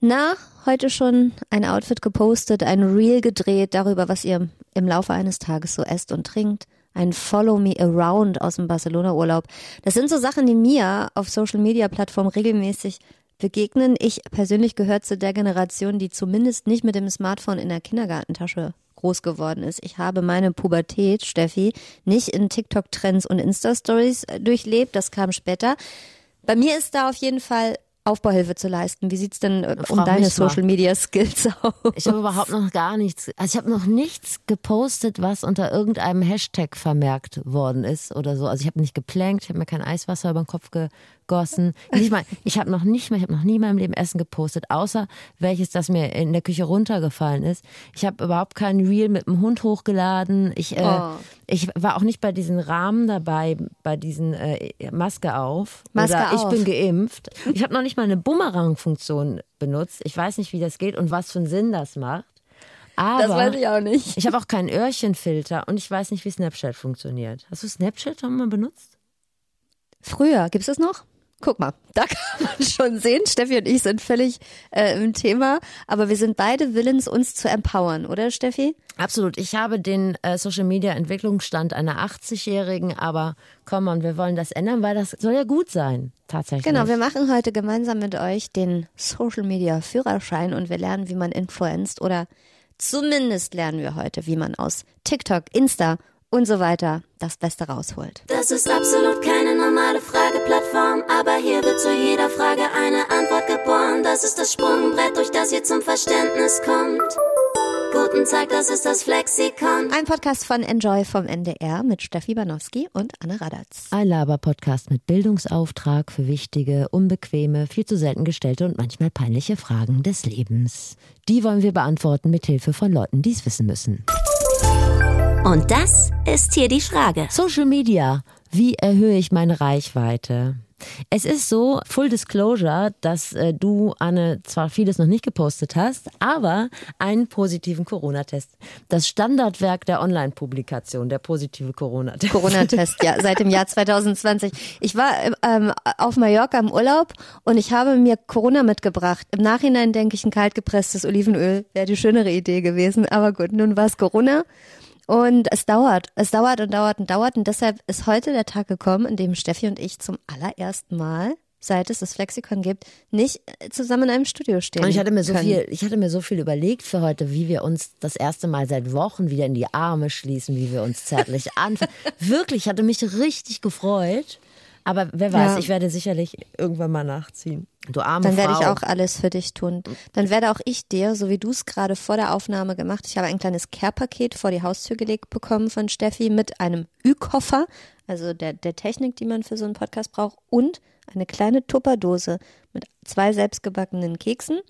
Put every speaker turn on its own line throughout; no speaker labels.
Na, heute schon ein Outfit gepostet, ein Reel gedreht darüber, was ihr im Laufe eines Tages so esst und trinkt. Ein Follow Me Around aus dem Barcelona-Urlaub. Das sind so Sachen, die mir auf Social-Media-Plattformen regelmäßig begegnen. Ich persönlich gehöre zu der Generation, die zumindest nicht mit dem Smartphone in der Kindergartentasche groß geworden ist. Ich habe meine Pubertät, Steffi, nicht in TikTok-Trends und Insta-Stories durchlebt. Das kam später. Bei mir ist da auf jeden Fall Aufbauhilfe zu leisten. Wie sieht's denn äh, um deine. Social Media Skills aus?
Ich habe überhaupt noch gar nichts. Also ich habe noch nichts gepostet, was unter irgendeinem Hashtag vermerkt worden ist oder so. Also ich habe nicht geplankt, ich habe mir kein Eiswasser über den Kopf gegossen. Nicht mal, ich habe noch nicht mal, ich habe noch nie in meinem Leben Essen gepostet, außer welches, das mir in der Küche runtergefallen ist. Ich habe überhaupt kein Reel mit dem Hund hochgeladen. Ich, äh,
Oh.
ich war auch nicht bei diesen Rahmen dabei, bei diesen äh, Maske auf.
Maske
oder ich
auf.
bin geimpft. Ich habe noch nicht mal eine Bumerang-Funktion benutzt. Ich weiß nicht, wie das geht und was für einen Sinn das macht. Aber
Das weiß ich auch nicht.
ich habe auch keinen Öhrchenfilter und ich weiß nicht, wie Snapchat funktioniert. Hast du Snapchat schon mal benutzt?
Früher, gibt's das noch? Guck mal, da kann man schon sehen, Steffi und ich sind völlig äh, im Thema, aber wir sind beide willens, uns zu empowern, oder Steffi?
Absolut. Ich habe den äh, Social Media Entwicklungsstand einer 80-Jährigen, aber komm on, wir wollen das ändern, weil das soll ja gut sein, tatsächlich.
Genau, wir machen heute gemeinsam mit euch den Social Media Führerschein und wir lernen, wie man influenzt oder zumindest lernen wir heute, wie man aus TikTok, Insta und so weiter das Beste rausholt.
Das ist absolut keine normale Frageplattform, aber hier wird zu jeder Frage eine Antwort geboren. Das ist das Sprungbrett, durch das ihr zum Verständnis kommt. Guten Tag, das ist das Flexikon.
Ein Podcast von Enjoy vom NDR mit Steffi Banowski und Anne Radatz.
Ein Laber-Podcast mit Bildungsauftrag für wichtige, unbequeme, viel zu selten gestellte und manchmal peinliche Fragen des Lebens. Die wollen wir beantworten mit Hilfe von Leuten, die es wissen müssen.
Und das ist hier die Frage.
Social Media. Wie erhöhe ich meine Reichweite? Es ist so, Full Disclosure, dass äh, du, Anne, zwar vieles noch nicht gepostet hast, aber einen positiven Corona-Test. Das Standardwerk der Online-Publikation, der positive Corona-Test.
Corona-Test, ja, seit dem Jahr 2020. Ich war ähm, auf Mallorca im Urlaub und ich habe mir Corona mitgebracht. Im Nachhinein denke ich, ein kaltgepresstes Olivenöl wäre die schönere Idee gewesen. Aber gut, nun war es Corona. Und es dauert, es dauert und dauert und dauert. Und deshalb ist heute der Tag gekommen, in dem Steffi und ich zum allerersten Mal, seit es das Flexikon gibt, nicht äh, zusammen in einem Studio stehen.
Und ich hatte mir so
können.
viel, ich hatte mir so viel überlegt für heute, wie wir uns das erste Mal seit Wochen wieder in die Arme schließen, wie wir uns zärtlich anfangen. Wirklich, ich hatte mich richtig gefreut. Aber wer weiß,
Ja.
ich werde sicherlich irgendwann mal nachziehen. Du arme
Dann werde
Frau.
ich auch alles für dich tun. Dann werde auch ich dir, so wie du es gerade vor der Aufnahme gemacht, ich habe ein kleines Care-Paket vor die Haustür gelegt bekommen von Steffi mit einem Ü-Koffer, also der, der Technik, die man für so einen Podcast braucht, und eine kleine Tupperdose mit zwei selbstgebackenen Keksen.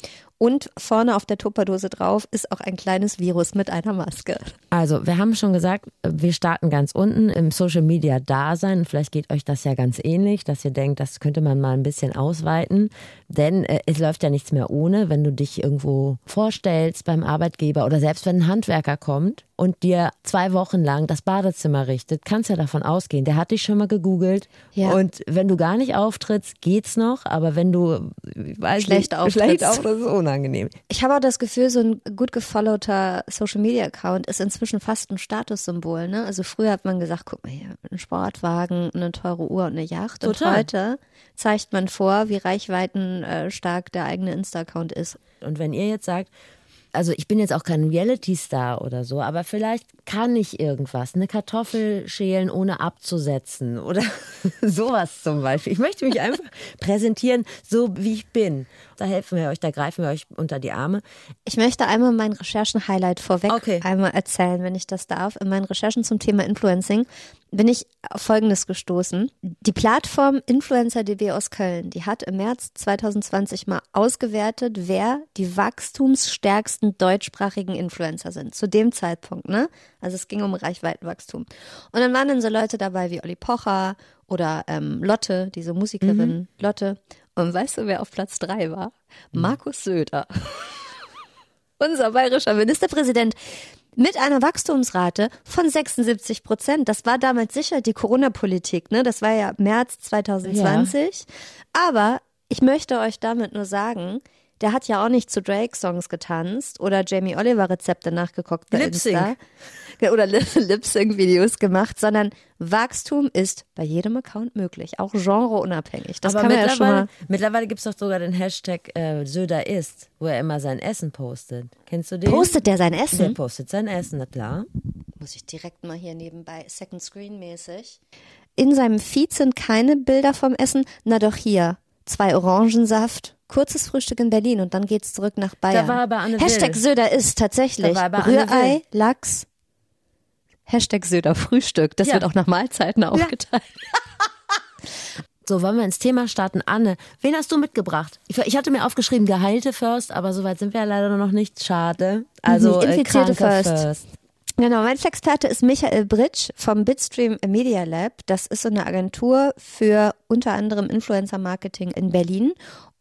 Und vorne auf der Tupperdose drauf ist auch ein kleines Virus mit einer Maske.
Also, wir haben schon gesagt, wir starten ganz unten im Social Media Dasein. Vielleicht geht euch das ja ganz ähnlich, dass ihr denkt, das könnte man mal ein bisschen ausweiten. Denn äh, es läuft ja nichts mehr ohne, wenn du dich irgendwo vorstellst beim Arbeitgeber oder selbst wenn ein Handwerker kommt und dir zwei Wochen lang das Badezimmer richtet, kannst ja davon ausgehen, der hat dich schon mal gegoogelt.
Ja.
Und wenn du gar nicht auftrittst, geht's noch. Aber wenn du weiß
Schlecht
nicht,
auftrittst.
schlecht auftrittst, ist unangenehm.
Ich habe auch das Gefühl, so ein gut gefollowter Social Media Account ist inzwischen fast ein Statussymbol. Ne? Also früher hat man gesagt, guck mal hier, ein Sportwagen, eine teure Uhr und eine Yacht.
Total.
Und heute zeigt man vor, wie reichweitenstark der eigene Insta-Account ist.
Und wenn ihr jetzt sagt, also ich bin jetzt auch kein Reality-Star oder so, aber vielleicht kann ich irgendwas, eine Kartoffel schälen, ohne abzusetzen oder sowas zum Beispiel. Ich möchte mich einfach präsentieren, so wie ich bin. Da helfen wir euch, da greifen wir euch unter die Arme.
Ich möchte einmal mein Recherchen-Highlight vorweg
Okay.
einmal erzählen, wenn ich das darf. In meinen Recherchen zum Thema Influencing bin ich auf Folgendes gestoßen. Die Plattform Influencer.de aus Köln, die hat im März 2020 mal ausgewertet, wer die wachstumsstärksten deutschsprachigen Influencer sind. Zu dem Zeitpunkt, ne? Also es ging um Reichweitenwachstum. Und dann waren dann so Leute dabei wie Olli Pocher oder ähm, Lotte, diese Musikerin Lotte. Und weißt du, wer auf Platz drei war? Markus Söder unser bayerischer Ministerpräsident mit einer Wachstumsrate von 76 Prozent. Das war damals sicher die Corona-Politik, ne? Das war ja März 2020. Aber ich möchte euch damit nur sagen, der hat ja auch nicht zu Drake-Songs getanzt oder Jamie Oliver-Rezepte nachgeguckt bei
Lip-Sync.
Insta. Oder Lip-Sync-Videos gemacht, sondern Wachstum ist bei jedem Account möglich, auch genreunabhängig. Das
Aber
kann man ja schon
mittlerweile,
mal.
mittlerweile gibt es doch sogar den Hashtag äh, Söder isst, wo er immer sein Essen postet. Kennst du den?
Postet der sein
Der
Essen?
postet sein Essen, na klar.
Muss ich direkt mal hier nebenbei Second Screen mäßig. In seinem Feed sind keine Bilder vom Essen. Na doch hier. Zwei Orangensaft, kurzes Frühstück in Berlin und dann geht's zurück nach Bayern.
war er bei Anne
Hashtag
Will.
Söder ist tatsächlich.
Da war
Rührei. Lachs. Hashtag Söder Frühstück. Das
Ja.
wird auch nach Mahlzeiten aufgeteilt.
So, wollen wir ins Thema starten? Anne, wen hast du mitgebracht? Ich, ich hatte mir aufgeschrieben, Geheilte first, aber soweit sind wir ja leider noch nicht. Schade. Also,
Mhm, Infizierte
äh,
first.
first.
Genau, mein Experte ist Michael Britsch vom Bitstream Media Lab. Das ist so eine Agentur für unter anderem Influencer Marketing in Berlin.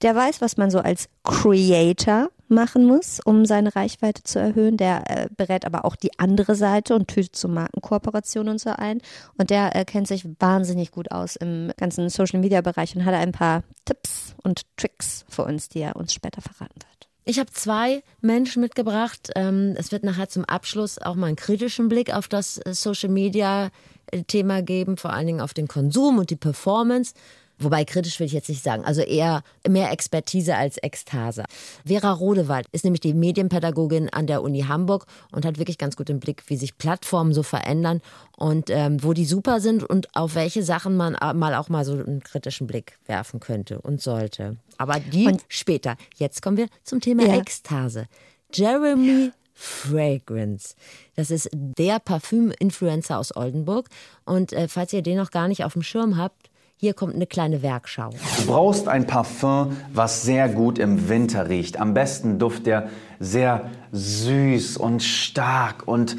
Der weiß, was man so als Creator machen muss, um seine Reichweite zu erhöhen. Der äh, berät aber auch die andere Seite und tütet so Markenkooperationen und so ein. Und der äh, kennt sich wahnsinnig gut aus im ganzen Social Media Bereich und hat ein paar Tipps und Tricks für uns, die er uns später verraten wird.
Ich habe zwei Menschen mitgebracht. Ähm, es wird nachher zum Abschluss auch mal einen kritischen Blick auf das äh, Social Media äh, Thema geben, vor allen Dingen auf den Konsum und die Performance. Wobei kritisch will ich jetzt nicht sagen, also eher mehr Expertise als Ekstase. Vera Rodewald ist nämlich die Medienpädagogin an der Uni Hamburg und hat wirklich ganz gut im Blick, wie sich Plattformen so verändern und ähm, wo die super sind und auf welche Sachen man äh, mal auch mal so einen kritischen Blick werfen könnte und sollte. Aber die
Und-
später. Jetzt kommen wir zum Thema
Ja.
Ekstase. Jeremy Fragrance. Das ist der Parfüm-Influencer aus Oldenburg. Und äh, falls ihr den noch gar nicht auf dem Schirm habt, hier kommt eine kleine Werkschau.
Du brauchst ein Parfum, was sehr gut im Winter riecht. Am besten Duft der sehr süß und stark und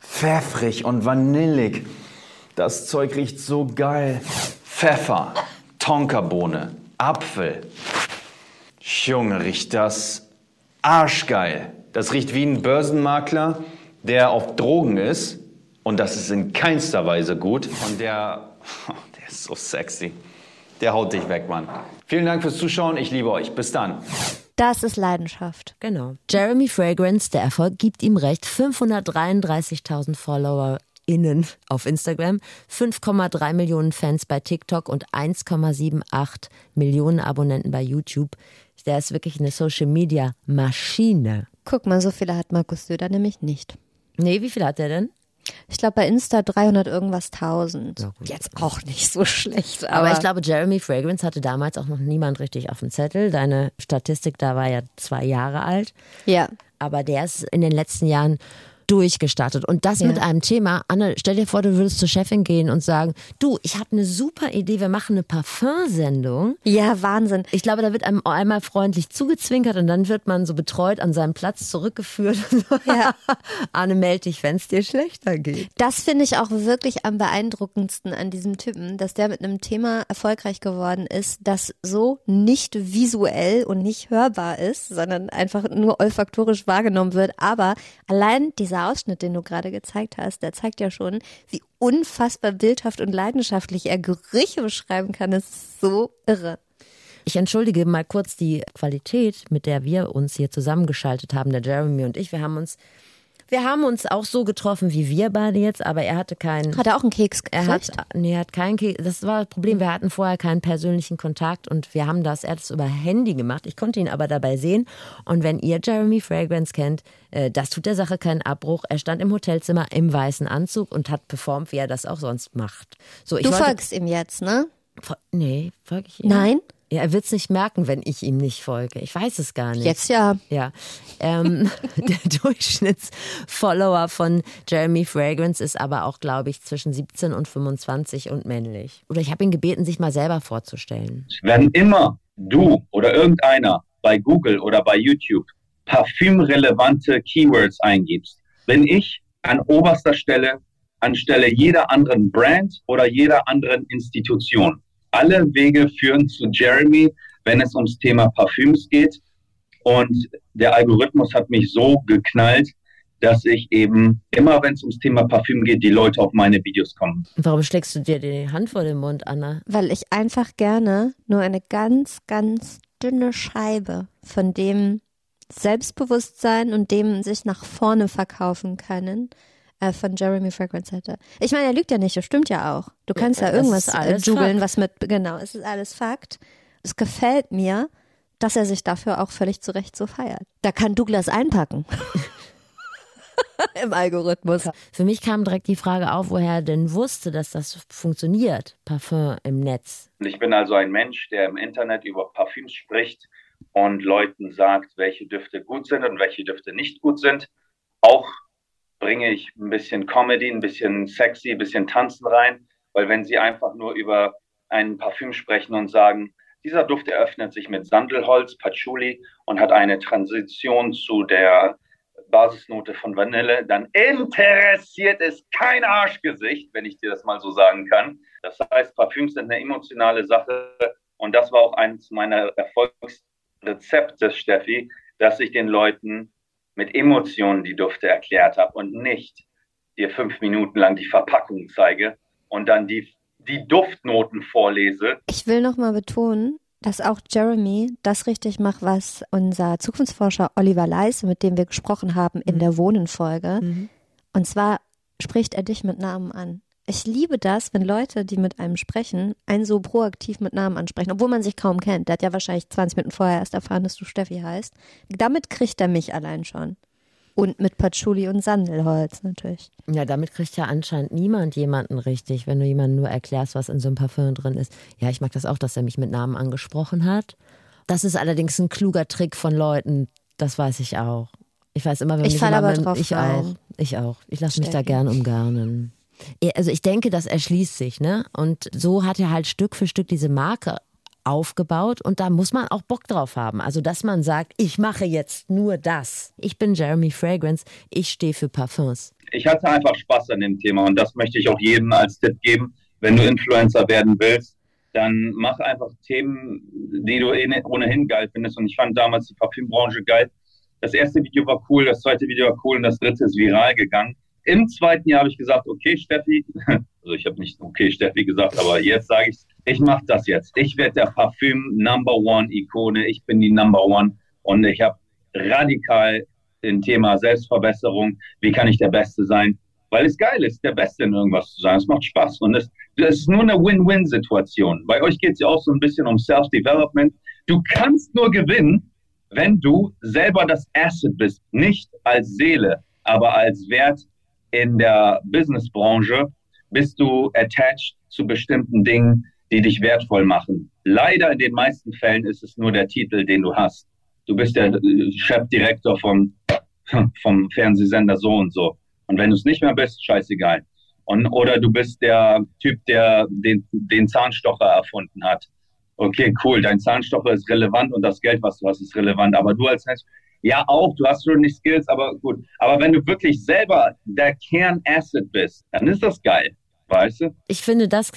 pfeffrig und vanillig. Das Zeug riecht so geil. Pfeffer, Tonkabohne, Apfel. Junge, riecht das arschgeil. Das riecht wie ein Börsenmakler, der auf Drogen ist. Und das ist in keinster Weise gut. Und der, so sexy. Der haut dich weg, Mann. Vielen Dank fürs Zuschauen. Ich liebe euch. Bis dann.
Das ist Leidenschaft.
Genau. Jeremy Fragrance, der Erfolg gibt ihm recht. 533.000 FollowerInnen auf Instagram, 5,3 Millionen Fans bei TikTok und 1,78 Millionen Abonnenten bei YouTube. Der ist wirklich eine Social Media Maschine.
Guck mal, so viele hat Markus Söder nämlich nicht.
Nee, wie viel hat der denn?
Ich glaube bei Insta 300 irgendwas tausend. Jetzt auch nicht so schlecht, aber,
Aber ich glaube, Jeremy Fragrance hatte damals auch noch niemand richtig auf dem Zettel. Deine Statistik da war ja zwei Jahre alt.
ja.
Aber der ist in den letzten Jahren durchgestartet. Und das mit einem Thema, Anne, stell dir vor, du würdest zur Chefin gehen und sagen, du, ich habe eine super Idee, wir machen eine Parfumsendung.
Ja, Wahnsinn.
Ich glaube, da wird einem einmal freundlich zugezwinkert und dann wird man so betreut an seinem Platz zurückgeführt.
Ja.
Anne, meld dich, wenn es dir schlechter geht.
Das finde ich auch wirklich am beeindruckendsten an diesem Typen, dass der mit einem Thema erfolgreich geworden ist, das so nicht visuell und nicht hörbar ist, sondern einfach nur olfaktorisch wahrgenommen wird. Aber allein dieser Ausschnitt, den du gerade gezeigt hast, der zeigt ja schon, wie unfassbar bildhaft und leidenschaftlich er Gerüche beschreiben kann. Das ist so irre.
Ich entschuldige mal kurz die Qualität, mit der wir uns hier zusammengeschaltet haben, der Jeremy und ich. Wir haben uns, wir haben uns auch so getroffen wie wir beide jetzt, aber er hatte keinen.
Hat er auch einen Keks
Er hat,
gekriegt?
nee, er hat keinen Keks. Das war das Problem. Wir hatten vorher keinen persönlichen Kontakt und wir haben das, er hat es über Handy gemacht. Ich konnte ihn aber dabei sehen. Und wenn ihr Jeremy Fragrance kennt, äh, das tut der Sache keinen Abbruch. Er stand im Hotelzimmer im weißen Anzug und hat performt, wie er das auch sonst macht. So, ich
Du
wollte,
folgst ihm jetzt, ne?
Nee, folge ich ihm?
Nein?
Ja, er wird es nicht merken, wenn ich ihm nicht folge. Ich weiß es gar nicht.
Jetzt ja.
Ja. Ähm, der Durchschnittsfollower von Jeremy Fragrance ist aber auch, glaube ich, zwischen 17 und 25 und männlich. Oder ich habe ihn gebeten, sich mal selber vorzustellen.
Wenn immer du oder irgendeiner bei Google oder bei YouTube parfümrelevante Keywords eingibst, bin ich an oberster Stelle anstelle jeder anderen Brand oder jeder anderen Institution. Alle Wege führen zu Jeremy, wenn es ums Thema Parfüms geht. Und der Algorithmus hat mich so geknallt, dass ich eben immer, wenn es ums Thema Parfüm geht, die Leute auf meine Videos kommen.
Warum schlägst du dir die Hand vor den Mund, Anna?
Weil ich einfach gerne nur eine ganz, ganz dünne Scheibe von dem Selbstbewusstsein und dem sich nach vorne verkaufen können äh, von Jeremy Fragrance hätte. Ich meine, er lügt ja nicht, das stimmt ja auch. Du kannst ja, ja irgendwas äh, jubeln, was mit, genau, es ist alles Fakt. Es gefällt mir, dass er sich dafür auch völlig zu Recht so feiert. Da kann Douglas einpacken. Im Algorithmus.
Für mich kam direkt die Frage auf, woher er denn wusste, dass das funktioniert, Parfum im Netz.
Ich bin also ein Mensch, der im Internet über Parfüms spricht und Leuten sagt, welche Düfte gut sind und welche Düfte nicht gut sind. Auch bringe ich ein bisschen Comedy, ein bisschen sexy, ein bisschen Tanzen rein, weil wenn sie einfach nur über ein Parfüm sprechen und sagen, dieser Duft eröffnet sich mit Sandelholz, Patchouli und hat eine Transition zu der Basisnote von Vanille, dann interessiert es kein Arschgesicht, wenn ich dir das mal so sagen kann. Das heißt, Parfüms sind eine emotionale Sache und das war auch eines meiner Erfolgsrezepte, Steffi, dass ich den Leuten mit Emotionen die Düfte erklärt habe und nicht dir fünf Minuten lang die Verpackung zeige und dann die, die Duftnoten vorlese.
Ich will nochmal betonen, dass auch Jeremy das richtig macht, was unser Zukunftsforscher Oliver Leis, mit dem wir gesprochen haben in mhm. der Wohnenfolge. Mhm. Und zwar spricht er dich mit Namen an. Ich liebe das, wenn Leute, die mit einem sprechen, einen so proaktiv mit Namen ansprechen, obwohl man sich kaum kennt. Der hat ja wahrscheinlich 20 Minuten vorher erst erfahren, dass du Steffi heißt. Damit kriegt er mich allein schon. Und mit Patchouli und Sandelholz natürlich.
Ja, damit kriegt ja anscheinend niemand jemanden richtig, wenn du jemandem nur erklärst, was in so einem Parfüm drin ist. Ja, ich mag das auch, dass er mich mit Namen angesprochen hat. Das ist allerdings ein kluger Trick von Leuten, das weiß ich auch. Ich weiß immer, wenn
ich
mich
aber drauf
ich auch, ich auch. Ich lasse mich da gern umgarnen. Also ich denke, das erschließt sich, ne? Und so hat er halt Stück für Stück diese Marke aufgebaut und da muss man auch Bock drauf haben. Also, dass man sagt, ich mache jetzt nur das. Ich bin Jeremy Fragrance, ich stehe für Parfums.
Ich hatte einfach Spaß an dem Thema und das möchte ich auch jedem als Tipp geben. Wenn du Influencer werden willst, dann mach einfach Themen, die du eh ohnehin geil findest. Und ich fand damals die Parfümbranche geil. Das erste Video war cool, das zweite Video war cool und das dritte ist viral gegangen. Im zweiten Jahr habe ich gesagt, okay, Steffi, also ich habe nicht okay, Steffi gesagt, aber jetzt sage ich, ich mache das jetzt. Ich werde der Parfüm Number One Ikone. Ich bin die Number One und ich habe radikal den Thema Selbstverbesserung. Wie kann ich der Beste sein? Weil es geil ist, der Beste in irgendwas zu sein. Es macht Spaß und es, es ist nur eine Win-Win-Situation. Bei euch geht es ja auch so ein bisschen um Self-Development. Du kannst nur gewinnen, wenn du selber das Asset bist, nicht als Seele, aber als Wert in der Businessbranche bist du attached zu bestimmten Dingen, die dich wertvoll machen. Leider in den meisten Fällen ist es nur der Titel, den du hast. Du bist der äh, Chefdirektor vom, vom Fernsehsender so und so. Und wenn du es nicht mehr bist, scheißegal. Und, oder du bist der Typ, der den, den Zahnstocher erfunden hat. Okay, cool, dein Zahnstocher ist relevant und das Geld, was du hast, ist relevant. Aber du als Mensch, ja auch, du hast schon nicht Skills, aber gut. Aber wenn du wirklich selber der Kernasset bist, dann ist das geil. Weißt du?
Ich finde, das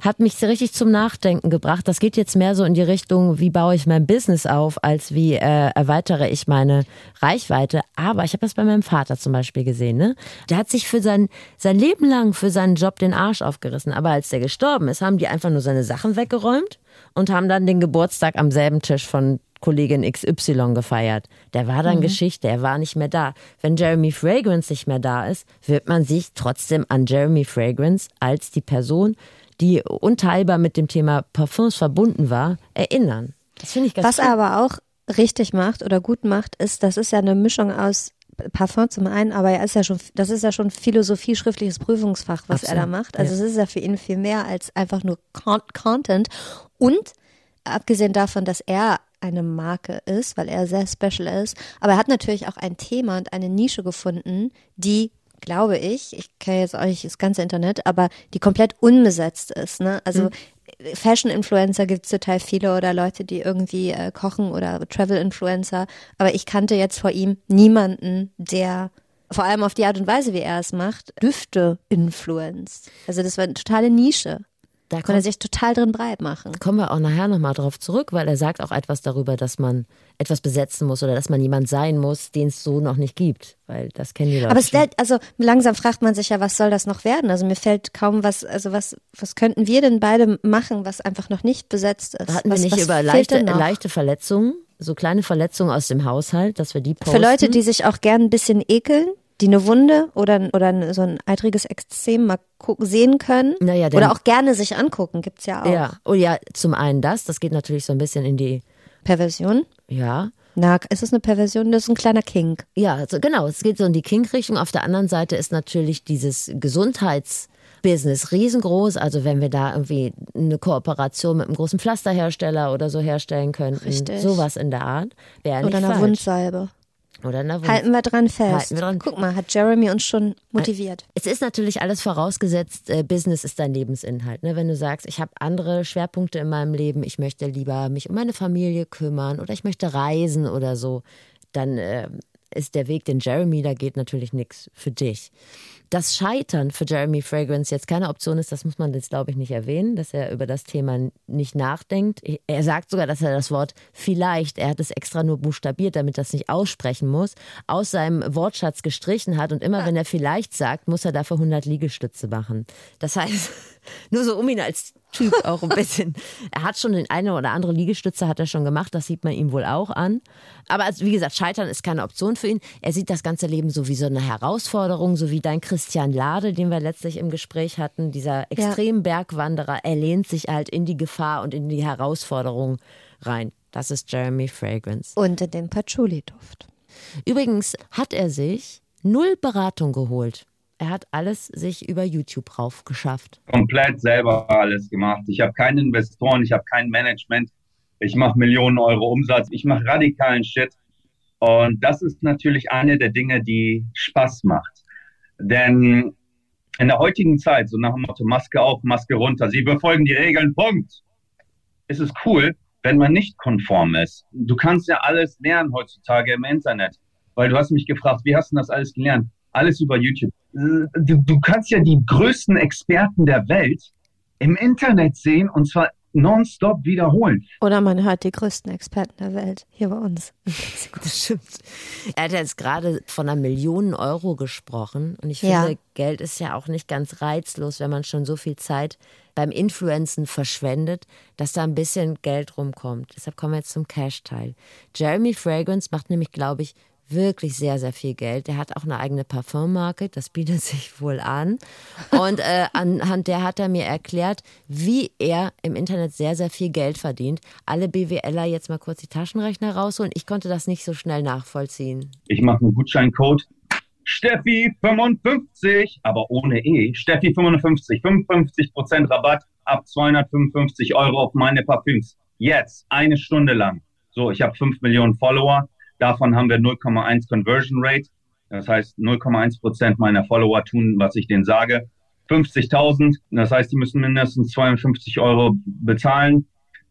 hat mich richtig zum Nachdenken gebracht. Das geht jetzt mehr so in die Richtung, wie baue ich mein Business auf, als wie äh, erweitere ich meine Reichweite. Aber ich habe das bei meinem Vater zum Beispiel gesehen. Ne? Der hat sich für sein, sein Leben lang für seinen Job den Arsch aufgerissen. Aber als der gestorben ist, haben die einfach nur seine Sachen weggeräumt und haben dann den Geburtstag am selben Tisch von Kollegin XY gefeiert. Der war dann mhm. Geschichte, er war nicht mehr da. Wenn Jeremy Fragrance nicht mehr da ist, wird man sich trotzdem an Jeremy Fragrance als die Person, die unteilbar mit dem Thema Parfums verbunden war, erinnern. Das finde ich ganz
Was er aber auch richtig macht oder gut macht, ist, das ist ja eine Mischung aus Parfum zum einen, aber er ist ja schon, das ist ja schon Philosophie, schriftliches Prüfungsfach, was Absolut. er da macht. Also ja. es ist ja für ihn viel mehr als einfach nur Content. Und abgesehen davon, dass er eine Marke ist, weil er sehr special ist. Aber er hat natürlich auch ein Thema und eine Nische gefunden, die glaube ich, ich kenne jetzt auch nicht das ganze Internet, aber die komplett unbesetzt ist. Ne? Also mhm. Fashion-Influencer gibt es total viele oder Leute, die irgendwie äh, kochen oder Travel-Influencer. Aber ich kannte jetzt vor ihm niemanden, der vor allem auf die Art und Weise, wie er es macht, Düfte influenzt. Also das war eine totale Nische.
Da
Kann er sich total drin breit machen.
kommen wir auch nachher nochmal drauf zurück, weil er sagt auch etwas darüber, dass man etwas besetzen muss oder dass man jemand sein muss, den es so noch nicht gibt. Weil das kennen die Leute.
Aber es stellt, also langsam fragt man sich ja, was soll das noch werden? Also mir fällt kaum was, also was, was könnten wir denn beide machen, was einfach noch nicht besetzt ist?
Hatten wir
was,
nicht
was
über leichte, leichte Verletzungen, so kleine Verletzungen aus dem Haushalt, dass wir die posten?
Für Leute, die sich auch gern ein bisschen ekeln, die eine Wunde oder, oder so ein eitriges Extrem mal gucken, sehen können.
Naja,
oder auch gerne sich angucken, gibt's ja auch.
Ja, oh ja, zum einen das, das geht natürlich so ein bisschen in die,
Perversion.
ja,
Na, ist es eine Perversion? Das ist ein kleiner Kink.
Ja, also genau, es geht so in die Kink-Richtung. Auf der anderen Seite ist natürlich dieses Gesundheitsbusiness riesengroß. Also wenn wir da irgendwie eine Kooperation mit einem großen Pflasterhersteller oder so herstellen könnten,
Richtig.
sowas in der Art, wäre nicht
Oder eine
falsch.
Wundsalbe.
Oder Wund
Halten wir dran fest.
Wir dran.
Guck mal, hat Jeremy uns schon motiviert.
Es ist natürlich alles vorausgesetzt, äh, Business ist dein Lebensinhalt. Ne? Wenn du sagst, ich habe andere Schwerpunkte in meinem Leben, ich möchte lieber mich um meine Familie kümmern oder ich möchte reisen oder so, dann äh, ist der Weg, den Jeremy da geht, natürlich nichts für dich. Dass Scheitern für Jeremy Fragrance jetzt keine Option ist, das muss man jetzt, glaube ich, nicht erwähnen, dass er über das Thema nicht nachdenkt. Er sagt sogar, dass er das Wort vielleicht, er hat es extra nur buchstabiert, damit er es nicht aussprechen muss, aus seinem Wortschatz gestrichen hat. Und immer wenn er vielleicht sagt, muss er dafür 100 Liegestütze machen. Das heißt, nur so um ihn als Typ auch ein bisschen. Er hat schon den eine oder andere Liegestütze hat er schon gemacht, das sieht man ihm wohl auch an. Aber also, wie gesagt, Scheitern ist keine Option für ihn. Er sieht das ganze Leben so wie so eine Herausforderung, so wie dein Christian Lade, den wir letztlich im Gespräch hatten, dieser extrem Bergwanderer. Er lehnt sich halt in die Gefahr und in die Herausforderung rein. Das ist Jeremy Fragrance.
Unter dem Patchouli-Duft.
Übrigens hat er sich null Beratung geholt. Er hat alles sich über YouTube rauf geschafft.
komplett selber alles gemacht. Ich habe keine Investoren, ich habe kein Management. Ich mache Millionen Euro Umsatz. Ich mache radikalen Shit. Und das ist natürlich eine der Dinge, die Spaß macht. Denn in der heutigen Zeit, so nach dem Motto Maske auf, Maske runter, sie befolgen die Regeln, Punkt. Es ist cool, wenn man nicht konform ist. Du kannst ja alles lernen heutzutage im Internet. Weil du hast mich gefragt, wie hast du das alles gelernt? Alles über YouTube. Du, du kannst ja die größten Experten der Welt im Internet sehen und zwar nonstop wiederholen.
Oder man hört die größten Experten der Welt hier bei uns.
Das stimmt. Er hat jetzt gerade von einer Million Euro gesprochen. Und ich
Ja.
finde, Geld ist ja auch nicht ganz reizlos, wenn man schon so viel Zeit beim Influenzen verschwendet, dass da ein bisschen Geld rumkommt. Deshalb kommen wir jetzt zum Cash-Teil. Jeremy Fragrance macht nämlich, glaube ich, wirklich sehr, sehr viel Geld. Der hat auch eine eigene Parfummarke, das bietet sich wohl an. Und äh, anhand der hat er mir erklärt, wie er im Internet sehr, sehr viel Geld verdient. Alle BWLer jetzt mal kurz die Taschenrechner rausholen. Ich konnte das nicht so schnell nachvollziehen.
Ich mache einen Gutscheincode. Steffi 55, aber ohne E. Steffi 55, 55% Rabatt ab 255 Euro auf meine Parfüms. Jetzt, eine Stunde lang. So, ich habe 5 Millionen Follower. Davon haben wir 0,1 Conversion Rate. Das heißt, 0,1 Prozent meiner Follower tun, was ich denen sage. 50.000, das heißt, die müssen mindestens 52 Euro bezahlen.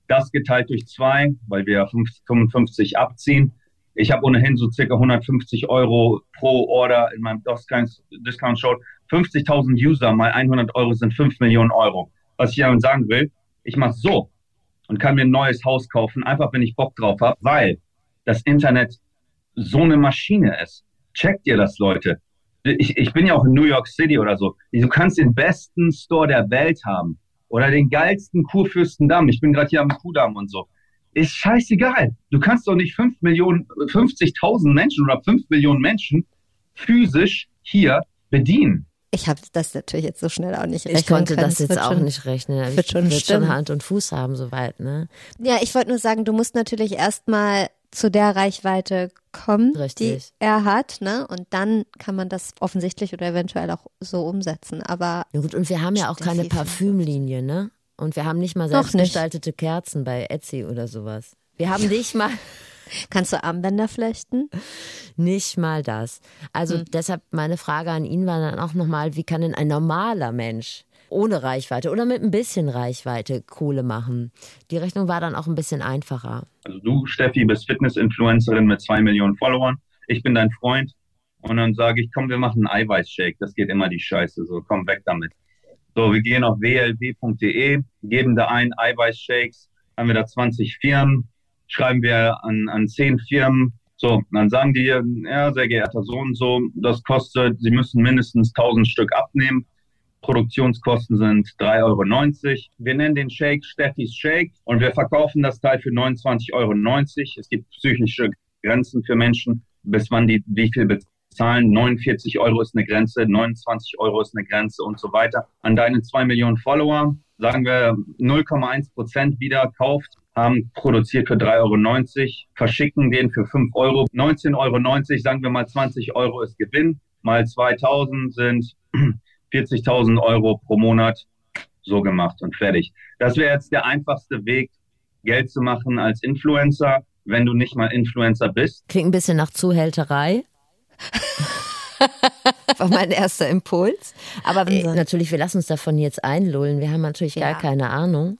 Das geteilt durch zwei, weil wir 55 abziehen. Ich habe ohnehin so circa 150 Euro pro Order in meinem Discount Show. 50.000 User mal 100 Euro sind 5 Millionen Euro. Was ich damit sagen will, ich mache so und kann mir ein neues Haus kaufen, einfach wenn ich Bock drauf habe, weil das Internet so eine Maschine ist. Checkt ihr das, Leute? Ich, ich bin ja auch in New York City oder so. Du kannst den besten Store der Welt haben oder den geilsten Kurfürstendamm. Ich bin gerade hier am Kudamm und so. Ist scheißegal. Du kannst doch nicht 5 Millionen, 50.000 Menschen oder 5 Millionen Menschen physisch hier bedienen.
Ich habe das natürlich jetzt so schnell auch nicht rechnen
Ich konnte
können.
das jetzt
wird
auch
schon,
nicht rechnen.
wird
Ich
schon
wird
stimmen.
schon Hand und Fuß haben, soweit, ne?
Ja, ich wollte nur sagen, du musst natürlich erstmal zu der Reichweite kommen,
Richtig.
die er hat, ne? Und dann kann man das offensichtlich oder eventuell auch so umsetzen. Aber
Ja gut, und wir haben ja auch keine Parfümlinie, ne? Und wir haben nicht mal selbstgestaltete Kerzen bei Etsy oder sowas. Wir haben nicht mal,
kannst du Armbänder flechten?
nicht mal das. Also
Hm.
deshalb meine Frage an ihn war dann auch nochmal, wie kann denn ein normaler Mensch ohne Reichweite oder mit ein bisschen Reichweite Kohle machen? Die Rechnung war dann auch ein bisschen einfacher.
Also du, Steffi, bist Fitness-Influencerin mit zwei Millionen Followern. Ich bin dein Freund. Und dann sage ich, komm, wir machen einen Eiweißshake. Das geht immer die Scheiße. So, komm weg damit. So, wir gehen auf wlb.de, geben da ein Eiweißshakes, haben wir da 20 Firmen, schreiben wir an, an 10 Firmen. So, dann sagen die, ja, sehr geehrter Sohn, so, das kostet, Sie müssen mindestens 1000 Stück abnehmen. Produktionskosten sind 3,90 Euro. Wir nennen den Shake Steffis Shake und wir verkaufen das Teil für 29,90 Euro. Es gibt psychische Grenzen für Menschen, bis wann die wie viel bezahlen. 49 Euro ist eine Grenze, 29 Euro ist eine Grenze und so weiter. An deine 2 Millionen Follower, sagen wir 0,1 Prozent wieder kauft, haben produziert für 3,90 Euro, verschicken den für 5 Euro. 19,90 Euro, sagen wir mal 20 Euro ist Gewinn, mal 2000 sind 40.000 Euro pro Monat so gemacht und fertig. Das wäre jetzt der einfachste Weg, Geld zu machen als Influencer, wenn du nicht mal Influencer bist.
Klingt ein bisschen nach Zuhälterei. war mein erster Impuls. Aber äh, natürlich, wir lassen uns davon jetzt einlullen. Wir haben natürlich ja. gar keine Ahnung.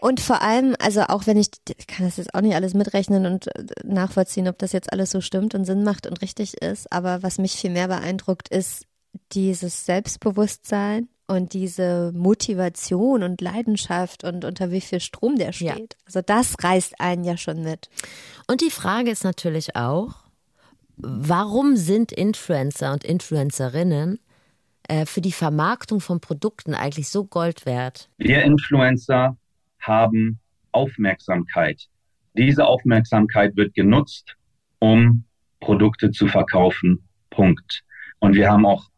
Und vor allem, also auch wenn ich, ich kann das jetzt auch nicht alles mitrechnen und äh, nachvollziehen, ob das jetzt alles so stimmt und Sinn macht und richtig ist, aber was mich viel mehr beeindruckt, ist dieses Selbstbewusstsein und diese Motivation und Leidenschaft und unter wie viel Strom der steht. Ja. Also das reißt einen ja schon mit.
Und die Frage ist natürlich auch, warum sind Influencer und Influencerinnen äh, für die Vermarktung von Produkten eigentlich so Gold wert?
Wir Influencer haben Aufmerksamkeit. Diese Aufmerksamkeit wird genutzt, um Produkte zu verkaufen. Punkt. Und wir haben auch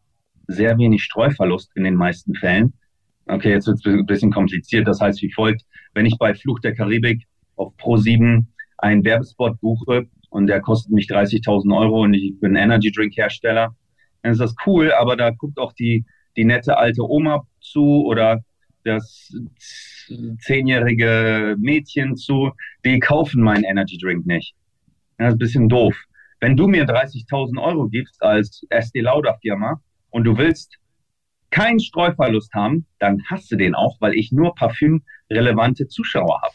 sehr wenig Streuverlust in den meisten Fällen. Okay, jetzt wird es ein bisschen kompliziert. Das heißt wie folgt, wenn ich bei Fluch der Karibik auf Pro7 einen Werbespot buche und der kostet mich 30.000 Euro und ich bin Energy Drink Hersteller, dann ist das cool, aber da guckt auch die, die nette alte Oma zu oder das zehnjährige Mädchen zu, die kaufen meinen Energy Drink nicht. Das ist ein bisschen doof. Wenn du mir 30.000 Euro gibst als SD Lauda Firma und du willst keinen Streuverlust haben, dann hast du den auch, weil ich nur parfümrelevante Zuschauer habe.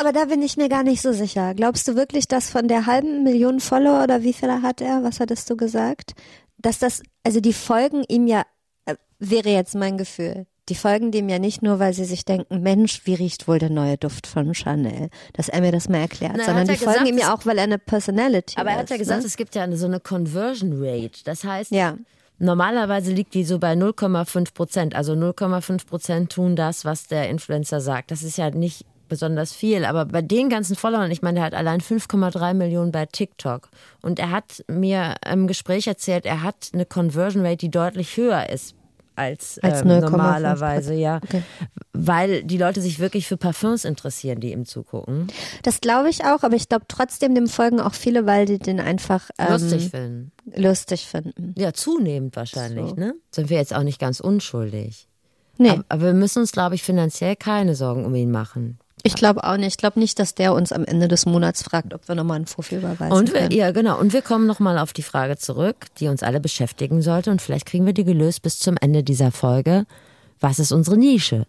Aber da bin ich mir gar nicht so sicher. Glaubst du wirklich, dass von der halben Million Follower oder wie viele hat er? Was hattest du gesagt? Dass das, also die folgen ihm ja, äh, wäre jetzt mein Gefühl. Die folgen dem ja nicht nur, weil sie sich denken, Mensch, wie riecht wohl der neue Duft von Chanel, dass er mir das mal erklärt, Na, sondern die gesagt, folgen ihm ja auch, weil er eine Personality
aber
ist.
Aber er hat ja gesagt, ne? es gibt ja eine, so eine Conversion Rate. Das heißt, ja. Normalerweise liegt die so bei 0,5 Prozent. Also 0,5 Prozent tun das, was der Influencer sagt. Das ist ja nicht besonders viel, aber bei den ganzen Followern, ich meine, der hat allein 5,3 Millionen bei TikTok. Und er hat mir im Gespräch erzählt, er hat eine Conversion Rate, die deutlich höher ist als, als ähm, normalerweise, ja. Okay. Weil die Leute sich wirklich für Parfums interessieren, die ihm zugucken.
Das glaube ich auch, aber ich glaube trotzdem, dem folgen auch viele, weil die den einfach ähm,
lustig finden.
Lustig finden.
Ja, zunehmend wahrscheinlich, so. ne? Sind wir jetzt auch nicht ganz unschuldig. Nee. Aber, aber wir müssen uns, glaube ich, finanziell keine Sorgen um ihn machen.
Ich glaube auch nicht. Ich glaube nicht, dass der uns am Ende des Monats fragt, ob wir nochmal einen Fuffi überweisen
und wir,
können.
Ja, genau. Und wir kommen nochmal auf die Frage zurück, die uns alle beschäftigen sollte. Und vielleicht kriegen wir die gelöst bis zum Ende dieser Folge. Was ist unsere Nische?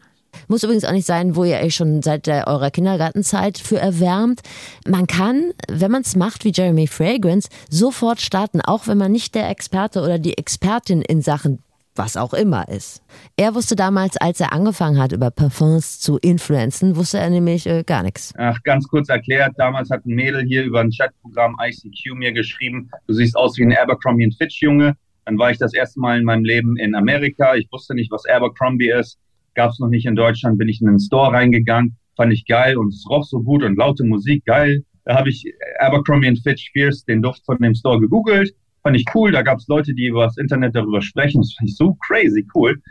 Muss übrigens auch nicht sein, wo ihr euch schon seit der, eurer Kindergartenzeit für erwärmt. Man kann, wenn man es macht wie Jeremy Fragrance, sofort starten, auch wenn man nicht der Experte oder die Expertin in Sachen was auch immer ist. Er wusste damals, als er angefangen hat, über Parfums zu influenzen, wusste er nämlich äh, gar nichts.
Ach, ganz kurz erklärt, damals hat ein Mädel hier über ein Chatprogramm ICQ mir geschrieben, du siehst aus wie ein Abercrombie Fitch Junge. Dann war ich das erste Mal in meinem Leben in Amerika. Ich wusste nicht, was Abercrombie ist. Gab es noch nicht in Deutschland. Bin ich in den Store reingegangen. Fand ich geil und es roch so gut und laute Musik geil. Da habe ich Abercrombie Fitch Fierce, den Duft von dem Store, gegoogelt Fand ich cool. Da gab es Leute, die über das Internet darüber sprechen. Das fand ich so crazy cool.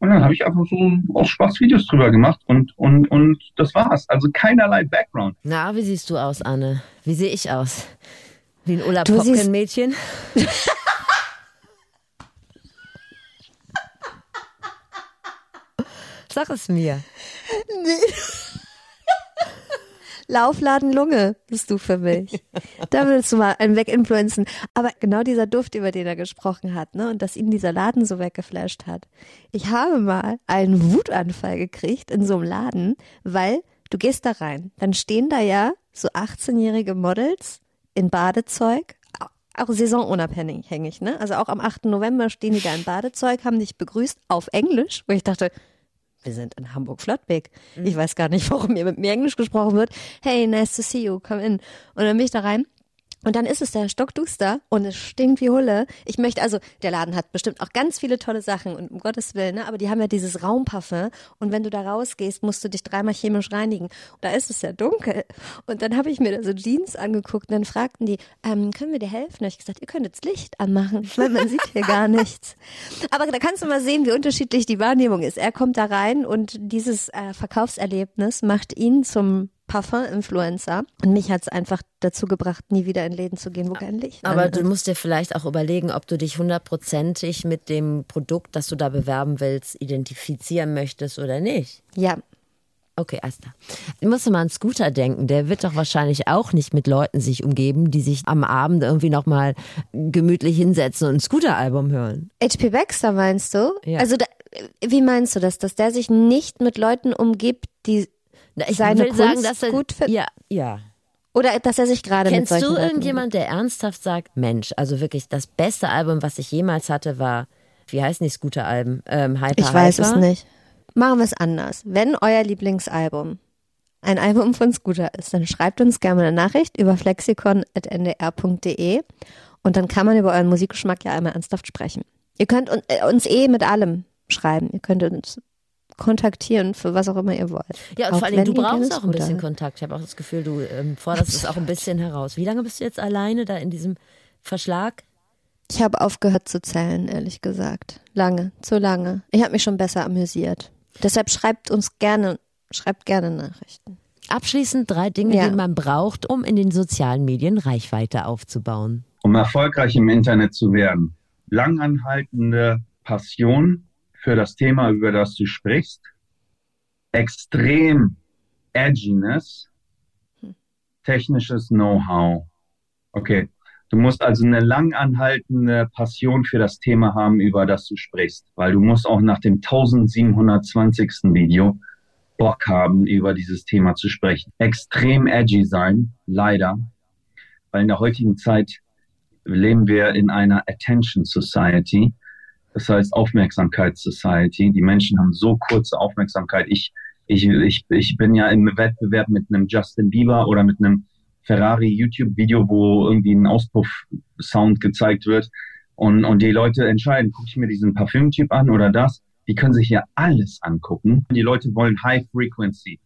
Und dann habe ich einfach so aus Spaß Videos drüber gemacht und, und, und das war's. Also keinerlei Background.
Na, wie siehst du aus, Anne? Wie sehe ich aus? Wie ein Ulla Popken-Mädchen? Sag es mir. Nee.
Laufladen Lunge bist du für mich. da willst du mal einen weginfluenzen. Aber genau dieser Duft, über den er gesprochen hat, ne, und dass ihn dieser Laden so weggeflasht hat. Ich habe mal einen Wutanfall gekriegt in so einem Laden, weil du gehst da rein, dann stehen da ja so 18-jährige Models in Badezeug auch saisonunabhängig, ne? Also auch am 8. November stehen die da im Badezeug, haben dich begrüßt auf Englisch, wo ich dachte, wir sind in Hamburg-Flottbek. Ich weiß gar nicht, warum hier mit mir Englisch gesprochen wird. Hey, nice to see you, come in. Und dann bin ich da rein und dann ist es der Stockduster und es stinkt wie Hulle. Ich möchte, also der Laden hat bestimmt auch ganz viele tolle Sachen und um Gottes Willen, ne? aber die haben ja dieses Raumpaffin und wenn du da rausgehst, musst du dich dreimal chemisch reinigen. Und da ist es ja dunkel. Und dann habe ich mir da so Jeans angeguckt und dann fragten die, ähm, können wir dir helfen? Und ich gesagt, ihr könnt jetzt Licht anmachen, weil man sieht hier gar nichts. Aber da kannst du mal sehen, wie unterschiedlich die Wahrnehmung ist. Er kommt da rein und dieses äh, Verkaufserlebnis macht ihn zum Parfum-Influencer. Und mich hat es einfach dazu gebracht, nie wieder in Läden zu gehen, wo kein Licht
Aber du musst dir vielleicht auch überlegen, ob du dich hundertprozentig mit dem Produkt, das du da bewerben willst, identifizieren möchtest oder nicht.
Ja,
Okay, Asta. Du musst mal an Scooter denken. Der wird doch wahrscheinlich auch nicht mit Leuten sich umgeben, die sich am Abend irgendwie nochmal gemütlich hinsetzen und ein Scooter-Album hören.
HP Baxter meinst du?
Ja.
Also da, wie meinst du das, dass der sich nicht mit Leuten umgibt, die
Ich
Seine
will sagen,
Kunst
dass er,
gut findet?
Ja, ja.
oder dass er sich gerade mit
Kennst
solchen
du irgendjemand, der ernsthaft sagt, Mensch, also wirklich das beste Album, was ich jemals hatte, war, wie heißen die Scooter-Alben? Ähm, Hyper
Ich weiß
Hyper?
es nicht. Machen wir es anders. Wenn euer Lieblingsalbum ein Album von Scooter ist, dann schreibt uns gerne eine Nachricht über flexikon.ndr.de und dann kann man über euren Musikgeschmack ja einmal ernsthaft sprechen. Ihr könnt äh, uns eh mit allem schreiben. Ihr könnt uns kontaktieren für was auch immer ihr wollt.
Ja, und
Auch
vor allem, du brauchst auch ein bisschen
Scooter
Kontakt. Ich habe auch das Gefühl, du ähm, forderst es auch ein bisschen heraus. Wie lange bist du jetzt alleine da in diesem Verschlag?
Ich habe aufgehört zu zählen, ehrlich gesagt. Lange, zu lange. Ich habe mich schon besser amüsiert. Deshalb schreibt uns gerne, schreibt gerne Nachrichten.
Abschließend drei Dinge,
Ja.
die man braucht, um in den sozialen Medien Reichweite aufzubauen.
um erfolgreich im Internet zu werden. Langanhaltende Passion für das Thema, über das du sprichst. Extrem Edginess. Technisches Know-how. Okay. Du musst also eine langanhaltende Passion für das Thema haben, über das du sprichst, weil du musst auch nach dem 1720. Video Bock haben, über dieses Thema zu sprechen. Extrem edgy sein, leider, weil in der heutigen Zeit leben wir in einer Attention Society, das heißt Aufmerksamkeits Society. Die Menschen haben so kurze Aufmerksamkeit. Ich, ich, ich, ich bin ja im Wettbewerb mit einem Justin Bieber oder mit einem Ferrari YouTube-Video, wo irgendwie ein Auspuff-Sound gezeigt wird. Und, und die Leute entscheiden, gucke ich mir diesen Parfümtyp an oder das. Die können sich ja alles angucken. Die Leute wollen High Frequency.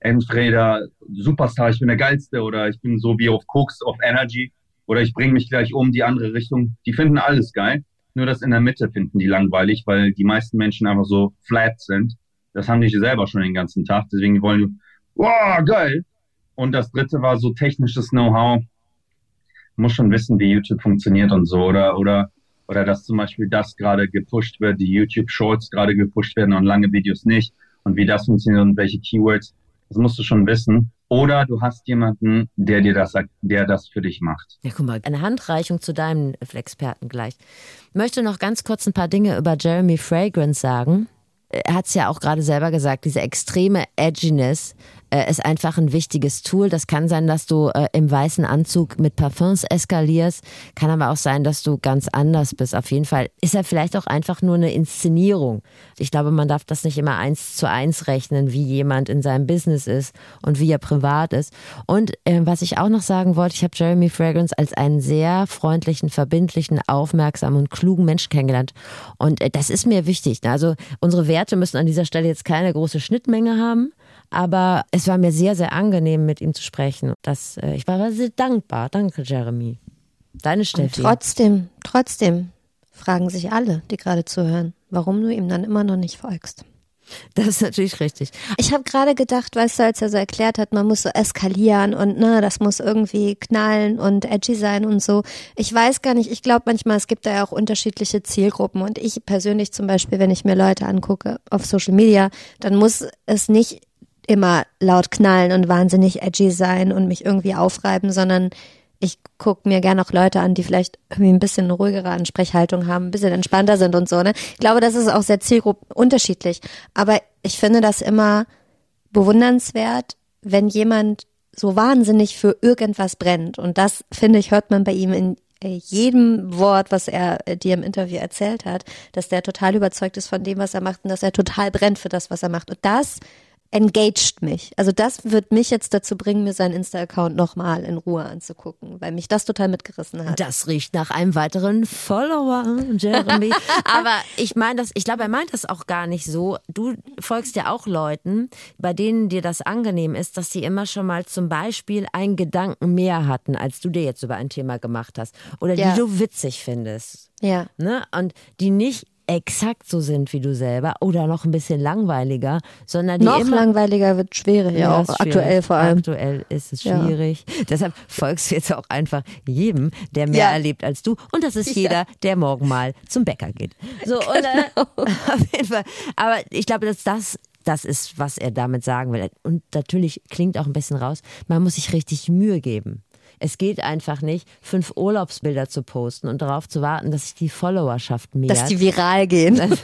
Entweder Superstar, ich bin der Geilste oder ich bin so wie auf Koks, auf Energy oder ich bringe mich gleich um, die andere Richtung. Die finden alles geil. Nur das in der Mitte finden die langweilig, weil die meisten Menschen einfach so flat sind. Das haben die selber schon den ganzen Tag. Deswegen wollen die, wow, geil. Und das dritte war so technisches Know-how. Muss schon wissen, wie YouTube funktioniert und so. Oder, oder, oder dass zum Beispiel das gerade gepusht wird, die YouTube Shorts gerade gepusht werden und lange Videos nicht. Und wie das funktioniert und welche Keywords. Das musst du schon wissen. Oder du hast jemanden, der dir das, der das für dich macht.
Ja, guck mal, eine Handreichung zu deinem Experten gleich. Ich möchte noch ganz kurz ein paar Dinge über Jeremy Fragrance sagen. Er hat es ja auch gerade selber gesagt, diese extreme Edginess äh, ist einfach ein wichtiges Tool. Das kann sein, dass du äh, im weißen Anzug mit Parfums eskalierst. Kann aber auch sein, dass du ganz anders bist. Auf jeden Fall ist er vielleicht auch einfach nur eine Inszenierung. Ich glaube, man darf das nicht immer eins zu eins rechnen, wie jemand in seinem Business ist und wie er privat ist. Und äh, was ich auch noch sagen wollte, ich habe Jeremy Fragrance als einen sehr freundlichen, verbindlichen, aufmerksamen und klugen Menschen kennengelernt. Und äh, das ist mir wichtig. Also unsere Werte müssen an dieser Stelle jetzt keine große Schnittmenge haben. Aber es war mir sehr, sehr angenehm, mit ihm zu sprechen. Das, äh, ich war sehr dankbar. Danke, Jeremy. Deine Steffi.
Trotzdem, trotzdem fragen sich alle, die gerade zuhören, warum du ihm dann immer noch nicht folgst.
Das ist natürlich richtig.
Ich habe gerade gedacht, weißt du, als er so erklärt hat, man muss so eskalieren und ne, das muss irgendwie knallen und edgy sein und so. Ich weiß gar nicht, ich glaube manchmal, es gibt da ja auch unterschiedliche Zielgruppen und ich persönlich zum Beispiel, wenn ich mir Leute angucke auf Social Media, dann muss es nicht immer laut knallen und wahnsinnig edgy sein und mich irgendwie aufreiben, sondern ich gucke mir gerne auch Leute an, die vielleicht irgendwie ein bisschen ruhigere Ansprechhaltung haben, ein bisschen entspannter sind und so. Ne? Ich glaube, das ist auch sehr zielgruppen unterschiedlich. Aber ich finde das immer bewundernswert, wenn jemand so wahnsinnig für irgendwas brennt. Und das, finde ich, hört man bei ihm in äh, jedem Wort, was er äh, dir im Interview erzählt hat, dass der total überzeugt ist von dem, was er macht und dass er total brennt für das, was er macht. Und das engaged mich. Also das wird mich jetzt dazu bringen, mir seinen Insta-Account nochmal in Ruhe anzugucken, weil mich das total mitgerissen hat.
Das riecht nach einem weiteren Follower, Jeremy. Aber ich meine das, ich glaube, er meint das auch gar nicht so. Du folgst ja auch Leuten, bei denen dir das angenehm ist, dass sie immer schon mal zum Beispiel einen Gedanken mehr hatten, als du dir jetzt über ein Thema gemacht hast. Oder
Ja.
die du witzig findest.
Ja.
Ne? Und die nicht exakt so sind wie du selber oder noch ein bisschen langweiliger, sondern die
Noch
immer
langweiliger wird schwierig, ja, auch aktuell vor allem.
Aktuell ist es
Ja.
schwierig. Deshalb folgst du jetzt auch einfach jedem, der mehr
Ja.
erlebt als du. Und das ist jeder, der morgen mal zum Bäcker geht. So, und, äh,
Genau.
auf jeden Fall. Aber ich glaube, dass das das ist, was er damit sagen will. Und natürlich klingt auch ein bisschen raus, man muss sich richtig Mühe geben. Es geht einfach nicht, fünf Urlaubsbilder zu posten und darauf zu warten, dass sich die Followerschaft mehrt.
Dass die viral gehen.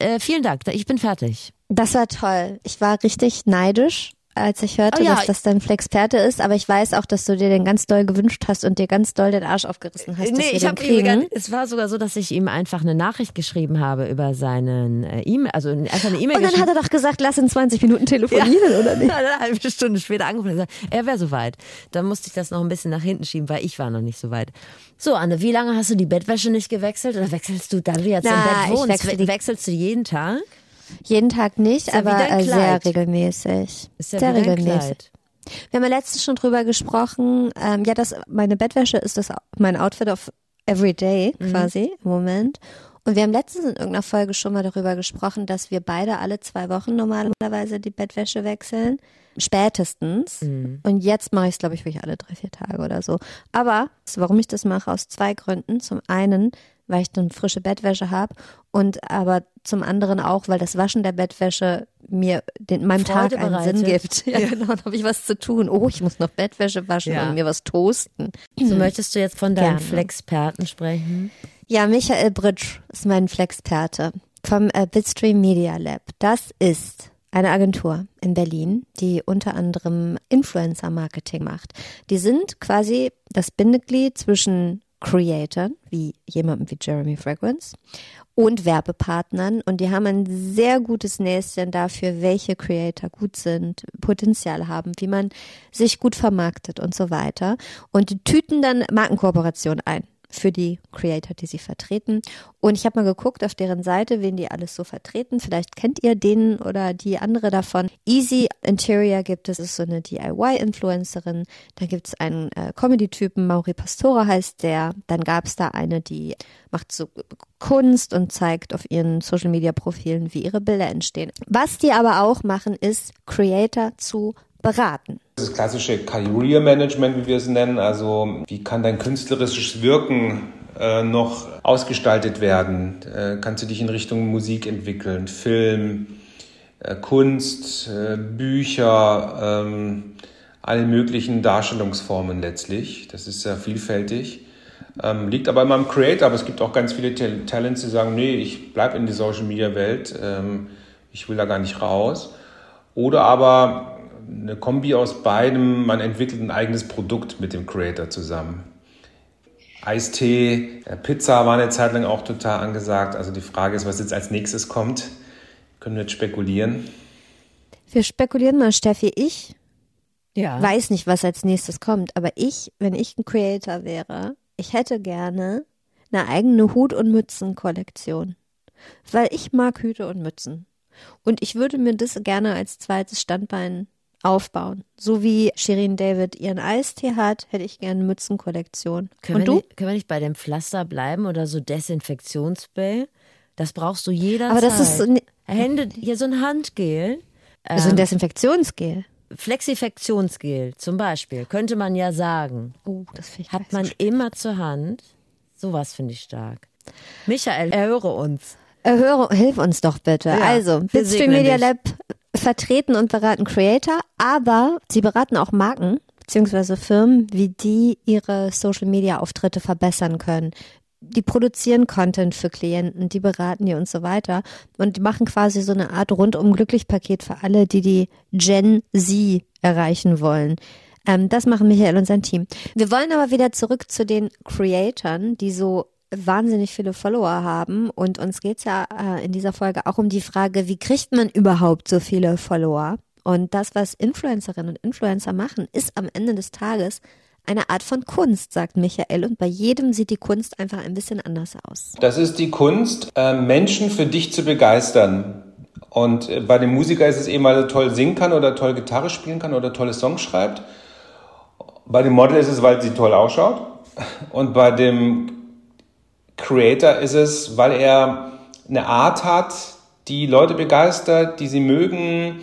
äh, vielen Dank, ich bin fertig.
Das war toll. Ich war richtig neidisch, als ich hörte,
Oh ja.
dass das dein Flexperte ist. Aber ich weiß auch, dass du dir den ganz doll gewünscht hast und dir ganz doll den Arsch aufgerissen hast, wir
ich habe es war sogar so, dass ich ihm einfach eine Nachricht geschrieben habe über seinen äh, E-Mail, also einfach eine E-Mail
Und dann hat er doch gesagt, lass in 20 Minuten telefonieren, oder nicht?
Ja, dann eine halbe Stunde später angerufen und gesagt, er wäre soweit. Dann musste ich das noch ein bisschen nach hinten schieben, weil ich war noch nicht so weit. So, Anne, wie lange hast du die Bettwäsche nicht gewechselt? Oder wechselst du, da du jetzt im
Na,
Bett wohnst,
wechsle die-
wechselst du jeden Tag?
Jeden Tag nicht,
ja
aber äh, sehr regelmäßig.
Ist ja
sehr regelmäßig. Wir haben ja letztens schon drüber gesprochen. Ähm, ja, das, meine Bettwäsche ist das mein Outfit of every day
Mhm.
quasi im Moment. Und wir haben letztens in irgendeiner Folge schon mal darüber gesprochen, dass wir beide alle zwei Wochen normalerweise die Bettwäsche wechseln. Spätestens.
Mhm.
Und jetzt mache ich es, glaube ich, wirklich alle drei, vier Tage oder so. Aber warum ich das mache, aus zwei Gründen. Zum einen, weil ich dann frische Bettwäsche habe und aber zum anderen auch, weil das Waschen der Bettwäsche mir den, meinem
Freude
Tag einen
bereitet.
Sinn gibt. Ja, genau, dann habe ich was zu tun. Oh, ich muss noch Bettwäsche waschen
Ja.
und mir was toasten.
So möchtest du jetzt von deinem
Gerne.
Flexperten sprechen?
Ja, Michael Britsch ist mein Flexperte vom äh, Bitstream Media Lab. Das ist eine Agentur in Berlin, die unter anderem Influencer-Marketing macht. Die sind quasi das Bindeglied zwischen Creatern, wie jemandem wie Jeremy Fragrance, und Werbepartnern. Und die haben ein sehr gutes Näschen dafür, welche Creator gut sind, Potenzial haben, wie man sich gut vermarktet und so weiter. Und die tüten dann Markenkooperationen ein für die Creator, die sie vertreten. Und ich habe mal geguckt auf deren Seite, wen die alles so vertreten. Vielleicht kennt ihr den oder die andere davon. Easy Interior gibt es, ist so eine DIY-Influencerin. Da gibt es einen äh, Comedy-Typen, Mauri Pastore heißt der. Dann gab es da eine, die macht so Kunst und zeigt auf ihren Social-Media-Profilen, wie ihre Bilder entstehen. Was die aber auch machen, ist Creator zu beraten.
Das klassische Career Management, wie wir es nennen, also wie kann dein künstlerisches Wirken äh, noch ausgestaltet werden? Äh, kannst du dich in Richtung Musik entwickeln, Film, äh, Kunst, äh, Bücher, ähm, alle möglichen Darstellungsformen letztlich. Das ist sehr vielfältig. Ähm, liegt aber immer am Creator, aber es gibt auch ganz viele Tal Talents, die sagen, nee, ich bleibe in die Social Media Welt, ähm, ich will da gar nicht raus. Oder aber eine Kombi aus beidem, man entwickelt ein eigenes Produkt mit dem Creator zusammen. Eistee, äh, Pizza war eine Zeit lang auch total angesagt. Also die Frage ist, was jetzt als nächstes kommt. Können wir jetzt spekulieren?
Wir spekulieren mal, Steffi, ich
Ja.
weiß nicht, was als nächstes kommt, aber ich, wenn ich ein Creator wäre, ich hätte gerne eine eigene Hut- und Mützenkollektion. Weil ich mag Hüte und Mützen. Und ich würde mir das gerne als zweites Standbein aufbauen. So wie Shirin David ihren Eistee hat, hätte ich gerne eine Mützenkollektion.
Können,
und
wir
du?
nicht, können wir nicht bei dem Pflaster bleiben oder so Desinfektionsspray? Das brauchst du jederzeit.
Aber das ist so
Hände, hier so ein Handgel.
also ein Desinfektionsgel.
Flexifektionsgel zum Beispiel, könnte man ja sagen.
Oh, das finde ich
Hat
so
man
schlimm.
immer zur Hand. Sowas finde ich stark. Michael, erhöre uns.
Erhöre, hilf uns doch bitte.
Ja,
also, Bitstream Media. Lab vertreten und beraten Creator, aber sie beraten auch Marken beziehungsweise Firmen, wie die ihre Social Media Auftritte verbessern können. Die produzieren Content für Klienten, die beraten die und so weiter und die machen quasi so eine Art rundum glücklich Paket für alle, die die Gen Z erreichen wollen. Ähm, das machen Michael und sein Team. Wir wollen aber wieder zurück zu den Creatoren, die so wahnsinnig viele Follower haben. Und uns geht's ja äh, in dieser Folge auch um die Frage, wie kriegt man überhaupt so viele Follower? Und das, was Influencerinnen und Influencer machen, ist am Ende des Tages eine Art von Kunst, sagt Michael. Und bei jedem sieht die Kunst einfach ein bisschen anders aus.
Das ist die Kunst, äh, Menschen für dich zu begeistern. Und äh, bei dem Musiker ist es eben, weil er toll singen kann oder toll Gitarre spielen kann oder tolle Songs schreibt. Bei dem Model ist es, weil sie toll ausschaut. Und bei dem Creator ist es, weil er eine Art hat, die Leute begeistert, die sie mögen,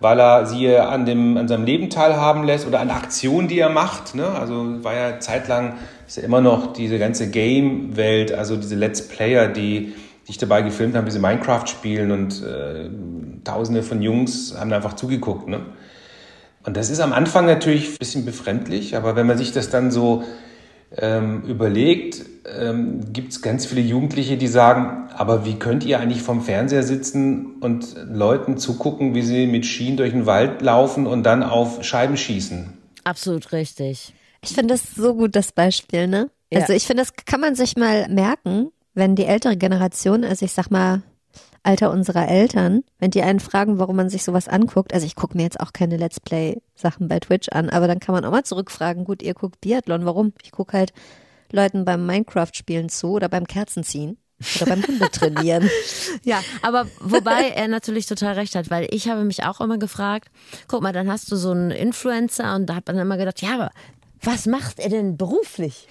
weil er sie an, dem, an seinem Leben teilhaben lässt oder an Aktionen, die er macht. Ne? Also war ja zeitlang, ist ja immer noch diese ganze Game-Welt, also diese Let's Player, die sich dabei gefilmt haben, wie sie Minecraft spielen und äh, tausende von Jungs haben einfach zugeguckt. Ne? Und das ist am Anfang natürlich ein bisschen befremdlich, aber wenn man sich das dann so ähm, überlegt, ähm, gibt es ganz viele Jugendliche, die sagen, aber wie könnt ihr eigentlich vom Fernseher sitzen und Leuten zugucken, wie sie mit Schienen durch den Wald laufen und dann auf Scheiben schießen?
Absolut richtig.
Ich finde das so gut, das Beispiel, ne? Ja. Also ich finde, das kann man sich mal merken, wenn die ältere Generation, also ich sag mal, Alter unserer Eltern, wenn die einen fragen, warum man sich sowas anguckt. Also ich gucke mir jetzt auch keine Let's Play-Sachen bei Twitch an, aber dann kann man auch mal zurückfragen, gut, ihr guckt Biathlon, warum? Ich gucke halt Leuten beim Minecraft-Spielen zu oder beim Kerzenziehen. Oder beim Hundetrainieren.
ja, aber wobei er natürlich total recht hat, weil ich habe mich auch immer gefragt, guck mal, dann hast du so einen Influencer und da hat man immer gedacht, ja, aber was macht er denn beruflich?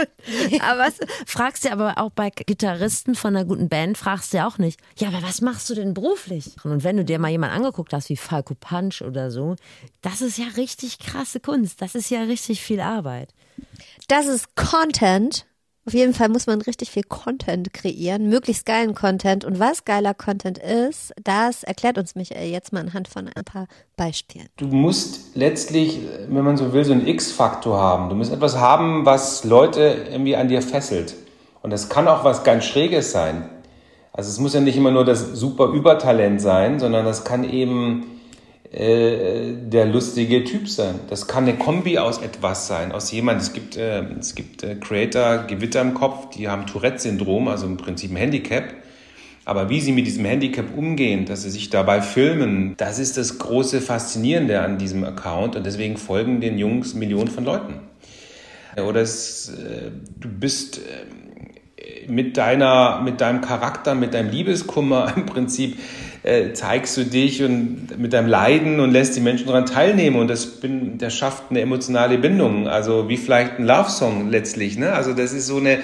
aber was, fragst du aber auch bei Gitarristen von einer guten Band, fragst du auch nicht, ja, aber was machst du denn beruflich? Und wenn du dir mal jemanden angeguckt hast, wie Falco Punch oder so, das ist ja richtig krasse Kunst. Das ist ja richtig viel Arbeit.
Das ist Content auf jeden Fall muss man richtig viel Content kreieren, möglichst geilen Content. Und was geiler Content ist, das erklärt uns Michael jetzt mal anhand von ein paar Beispielen.
Du musst letztlich, wenn man so will, so einen X-Faktor haben. Du musst etwas haben, was Leute irgendwie an dir fesselt. Und das kann auch was ganz Schräges sein. Also es muss ja nicht immer nur das super Übertalent sein, sondern das kann eben äh, der lustige Typ sein. Das kann eine Kombi aus etwas sein, aus jemand. Es gibt, äh, es gibt äh, Creator, Gewitter im Kopf, die haben Tourette-Syndrom, also im Prinzip ein Handicap. Aber wie sie mit diesem Handicap umgehen, dass sie sich dabei filmen, das ist das große Faszinierende an diesem Account und deswegen folgen den Jungs Millionen von Leuten. Oder es, äh, du bist äh, mit deiner, mit deinem Charakter, mit deinem Liebeskummer im Prinzip äh, zeigst du dich und mit deinem Leiden und lässt die Menschen daran teilnehmen und das, bin, das schafft eine emotionale Bindung, also wie vielleicht ein Love-Song letztlich. Ne? Also das ist so eine,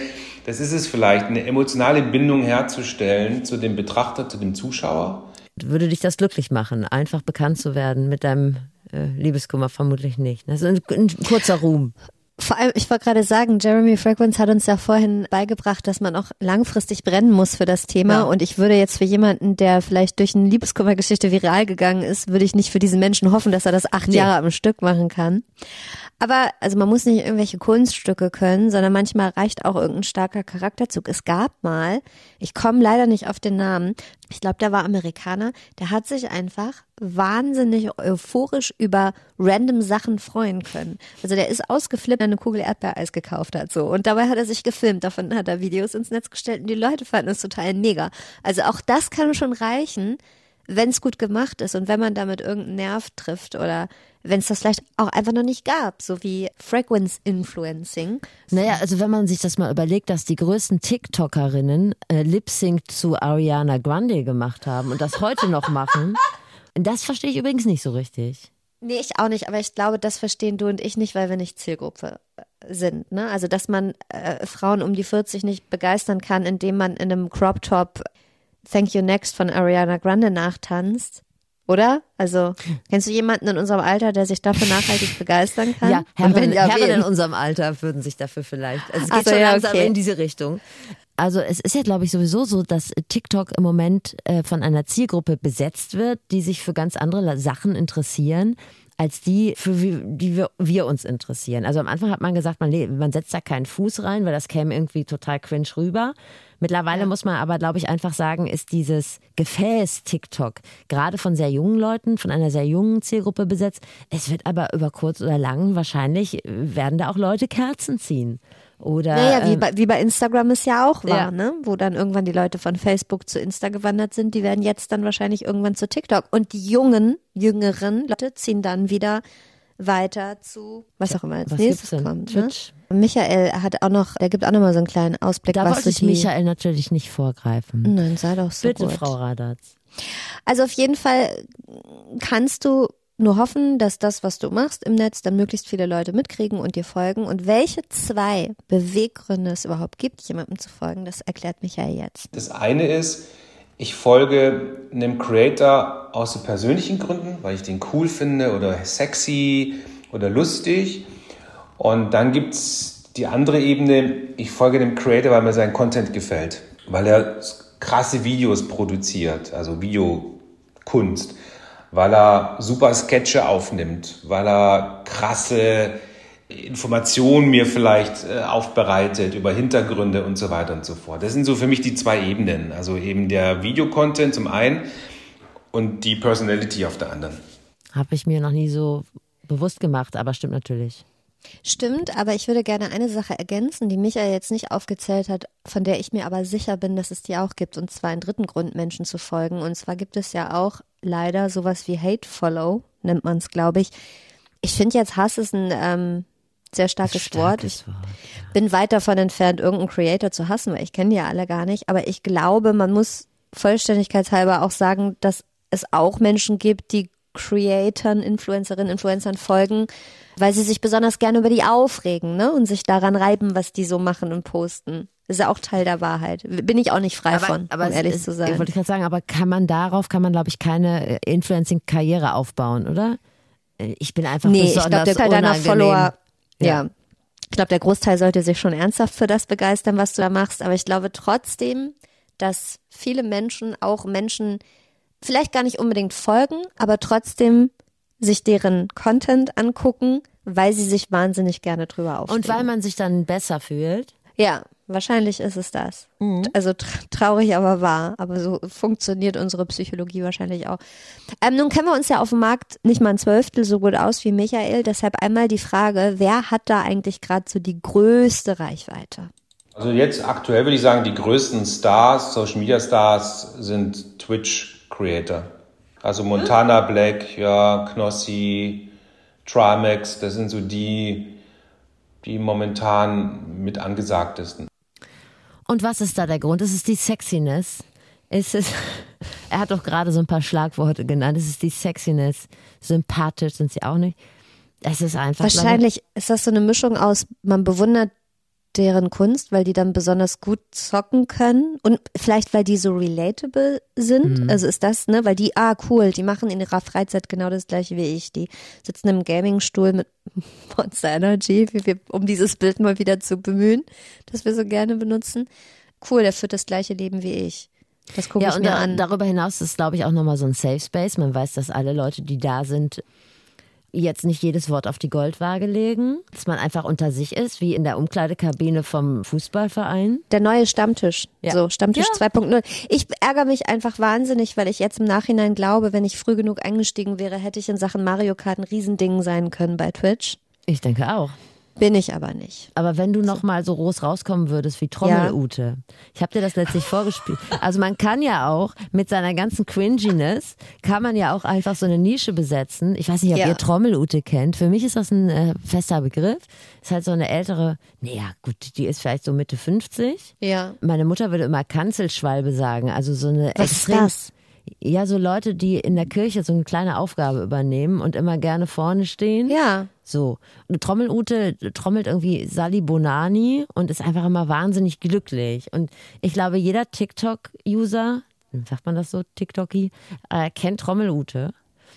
das ist es vielleicht, eine emotionale Bindung herzustellen zu dem Betrachter, zu dem Zuschauer.
Würde dich das glücklich machen, einfach bekannt zu werden mit deinem äh, Liebeskummer? Vermutlich nicht. Das ist ein kurzer Ruhm.
Vor allem, ich wollte gerade sagen, Jeremy Fragrance hat uns ja vorhin beigebracht, dass man auch langfristig brennen muss für das Thema. Ja. Und ich würde jetzt für jemanden, der vielleicht durch eine Liebeskummergeschichte viral gegangen ist, würde ich nicht für diesen Menschen hoffen, dass er das acht nee. Jahre am Stück machen kann. Aber also man muss nicht irgendwelche Kunststücke können, sondern manchmal reicht auch irgendein starker Charakterzug. Es gab mal, ich komme leider nicht auf den Namen, ich glaube, der war Amerikaner, der hat sich einfach wahnsinnig euphorisch über random Sachen freuen können. Also der ist ausgeflippt, eine Kugel Erdbeereis gekauft hat so und dabei hat er sich gefilmt, davon hat er Videos ins Netz gestellt und die Leute fanden es total mega. Also auch das kann schon reichen, wenn es gut gemacht ist und wenn man damit irgendeinen Nerv trifft oder wenn es das vielleicht auch einfach noch nicht gab, so wie Frequency Influencing.
Naja, also wenn man sich das mal überlegt, dass die größten TikTokerinnen äh, Lip Sync zu Ariana Grande gemacht haben und das heute noch machen, das verstehe ich übrigens nicht so richtig.
Nee, ich auch nicht, aber ich glaube, das verstehen du und ich nicht, weil wir nicht Zielgruppe äh, sind. Ne? Also, dass man äh, Frauen um die 40 nicht begeistern kann, indem man in einem Crop Top Thank You Next von Ariana Grande nachtanzt. Oder? Also, kennst du jemanden in unserem Alter, der sich dafür nachhaltig begeistern kann?
Ja, Herren, ja Herren in unserem Alter würden sich dafür vielleicht. Also es geht so, schon ja, langsam okay. in diese Richtung. Also es ist ja, glaube ich, sowieso so, dass TikTok im Moment äh, von einer Zielgruppe besetzt wird, die sich für ganz andere Sachen interessieren als die, für wie, die wir, wir uns interessieren. Also am Anfang hat man gesagt, man, man setzt da keinen Fuß rein, weil das käme irgendwie total cringe rüber. Mittlerweile ja. muss man aber, glaube ich, einfach sagen, ist dieses Gefäß TikTok gerade von sehr jungen Leuten, von einer sehr jungen Zielgruppe besetzt. Es wird aber über kurz oder lang wahrscheinlich werden da auch Leute Kerzen ziehen. Oder,
naja, wie, ähm, bei, wie bei Instagram es ja auch war, ja. ne? wo dann irgendwann die Leute von Facebook zu Insta gewandert sind, die werden jetzt dann wahrscheinlich irgendwann zu TikTok. Und die jungen, jüngeren Leute ziehen dann wieder weiter zu, was auch immer als was nächstes kommt. Ne? Michael hat auch noch, der gibt auch noch mal so einen kleinen Ausblick.
Da wollte ich Michael natürlich nicht vorgreifen.
Nein, sei doch so
Bitte,
gut.
Frau Radatz.
Also auf jeden Fall kannst du nur hoffen, dass das, was du machst im Netz, dann möglichst viele Leute mitkriegen und dir folgen. Und welche zwei Beweggründe es überhaupt gibt, jemandem zu folgen, das erklärt Michael jetzt.
Das eine ist, ich folge einem Creator aus so persönlichen Gründen, weil ich den cool finde oder sexy oder lustig. Und dann gibt es die andere Ebene, ich folge dem Creator, weil mir sein Content gefällt, weil er krasse Videos produziert, also Videokunst weil er super Sketche aufnimmt, weil er krasse Informationen mir vielleicht äh, aufbereitet über Hintergründe und so weiter und so fort. Das sind so für mich die zwei Ebenen. Also eben der Videocontent zum einen und die Personality auf der anderen.
Habe ich mir noch nie so bewusst gemacht, aber stimmt natürlich.
Stimmt, aber ich würde gerne eine Sache ergänzen, die Michael jetzt nicht aufgezählt hat, von der ich mir aber sicher bin, dass es die auch gibt, und zwar einen dritten Grund, Menschen zu folgen. Und zwar gibt es ja auch leider sowas wie Hate Follow, nennt man es, glaube ich. Ich finde jetzt Hass ist ein ähm, sehr starkes, starkes Wort. Ich Wort, ja. bin weit davon entfernt, irgendeinen Creator zu hassen, weil ich kenne die ja alle gar nicht. Aber ich glaube, man muss vollständigkeitshalber auch sagen, dass es auch Menschen gibt, die Creatoren, Influencerinnen, Influencern folgen, weil sie sich besonders gerne über die aufregen ne? und sich daran reiben, was die so machen und posten. Das ist ja auch Teil der Wahrheit. Bin ich auch nicht frei
aber,
von,
aber
um ehrlich
ist,
zu sein.
Wollte ich gerade sagen, aber kann man darauf, kann man glaube ich keine äh, Influencing-Karriere aufbauen, oder? Äh, ich bin einfach nee, besonders ich glaube, der Teil deiner Follower,
ja. ja. Ich glaube, der Großteil sollte sich schon ernsthaft für das begeistern, was du da machst. Aber ich glaube trotzdem, dass viele Menschen, auch Menschen, vielleicht gar nicht unbedingt folgen, aber trotzdem sich deren Content angucken, weil sie sich wahnsinnig gerne drüber aufregen.
Und weil man sich dann besser fühlt?
Ja, wahrscheinlich ist es das. Mhm. Also traurig, aber wahr. Aber so funktioniert unsere Psychologie wahrscheinlich auch. Ähm, nun kennen wir uns ja auf dem Markt nicht mal ein Zwölftel so gut aus wie Michael. Deshalb einmal die Frage, wer hat da eigentlich gerade so die größte Reichweite?
Also jetzt aktuell würde ich sagen, die größten Stars, Social Media Stars sind Twitch Creator. Also Montana Black, ja, Knossi, Trimax, das sind so die, die momentan mit angesagtesten.
Und was ist da der Grund? Ist es die Sexiness? Ist es, er hat doch gerade so ein paar Schlagworte genannt. Ist es die Sexiness? Sympathisch sind sie auch nicht. Es ist einfach.
Wahrscheinlich ist das so eine Mischung aus, man bewundert deren Kunst, weil die dann besonders gut zocken können und vielleicht weil die so relatable sind. Mhm. Also ist das, ne, weil die, ah cool, die machen in ihrer Freizeit genau das gleiche wie ich. Die sitzen im Gamingstuhl mit Monster Energy, wir, um dieses Bild mal wieder zu bemühen, das wir so gerne benutzen. Cool, der führt das gleiche Leben wie ich. Das gucke ja, ich mir da, an.
Darüber hinaus ist, glaube ich, auch nochmal so ein Safe Space. Man weiß, dass alle Leute, die da sind, jetzt nicht jedes Wort auf die Goldwaage legen, dass man einfach unter sich ist, wie in der Umkleidekabine vom Fußballverein.
Der neue Stammtisch, ja. so Stammtisch ja. 2.0. Ich ärgere mich einfach wahnsinnig, weil ich jetzt im Nachhinein glaube, wenn ich früh genug eingestiegen wäre, hätte ich in Sachen Mario Kart ein Riesending sein können bei Twitch.
Ich denke auch.
Bin ich aber nicht.
Aber wenn du noch mal so groß rauskommen würdest wie Trommelute. Ja. Ich habe dir das letztlich vorgespielt. Also man kann ja auch mit seiner ganzen Cringiness kann man ja auch einfach so eine Nische besetzen. Ich weiß nicht, ob ja. ihr Trommelute kennt. Für mich ist das ein äh, fester Begriff. Ist halt so eine ältere, naja, gut, die ist vielleicht so Mitte 50.
Ja.
Meine Mutter würde immer Kanzelschwalbe sagen. Also so eine
Was extrem, ist das?
Ja, so Leute, die in der Kirche so eine kleine Aufgabe übernehmen und immer gerne vorne stehen.
Ja.
So. Und Trommelute trommelt irgendwie Sali Bonani und ist einfach immer wahnsinnig glücklich. Und ich glaube, jeder TikTok-User, sagt man das so, TikToki, äh, kennt Trommelute.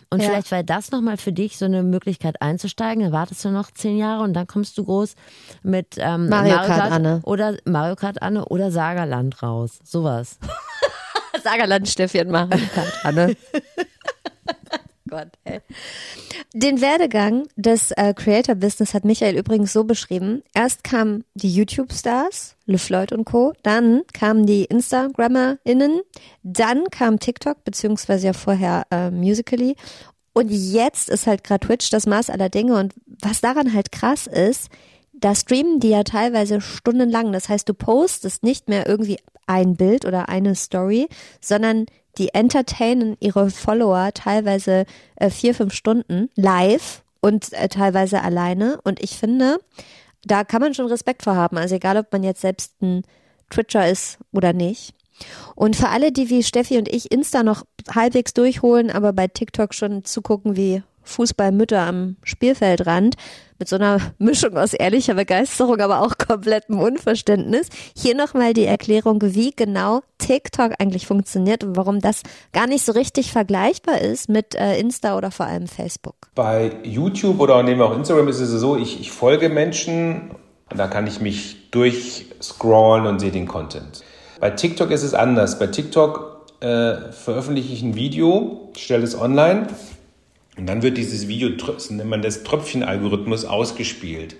Und ja. vielleicht war das nochmal für dich so eine Möglichkeit einzusteigen. Dann wartest du noch zehn Jahre und dann kommst du groß mit ähm,
Mario, Mario Kart, Kart Anne.
oder Mario Kart Anne oder Sagerland raus. Sowas.
Sagerland Steffi und Mario Kart Anne. Gott, ey. Den Werdegang des äh, Creator-Business hat Michael übrigens so beschrieben. Erst kamen die YouTube-Stars, LeFloid und Co., dann kamen die InstagrammerInnen, dann kam TikTok, beziehungsweise ja vorher äh, Musically und jetzt ist halt gerade Twitch das Maß aller Dinge und was daran halt krass ist, da streamen die ja teilweise stundenlang. Das heißt, du postest nicht mehr irgendwie ein Bild oder eine Story, sondern die entertainen ihre Follower teilweise äh, vier, fünf Stunden live und äh, teilweise alleine. Und ich finde, da kann man schon Respekt vor haben. Also egal, ob man jetzt selbst ein Twitcher ist oder nicht. Und für alle, die wie Steffi und ich Insta noch halbwegs durchholen, aber bei TikTok schon zugucken wie Fußballmütter am Spielfeldrand, mit so einer Mischung aus ehrlicher Begeisterung, aber auch komplettem Unverständnis. Hier nochmal die Erklärung, wie genau TikTok eigentlich funktioniert und warum das gar nicht so richtig vergleichbar ist mit äh, Insta oder vor allem Facebook.
Bei YouTube oder nehmen wir auch Instagram ist es so, ich, ich folge Menschen und da kann ich mich durchscrollen und sehe den Content. Bei TikTok ist es anders. Bei TikTok äh, veröffentliche ich ein Video, stelle es online und dann wird dieses Video, nennt man das Tröpfchenalgorithmus, ausgespielt.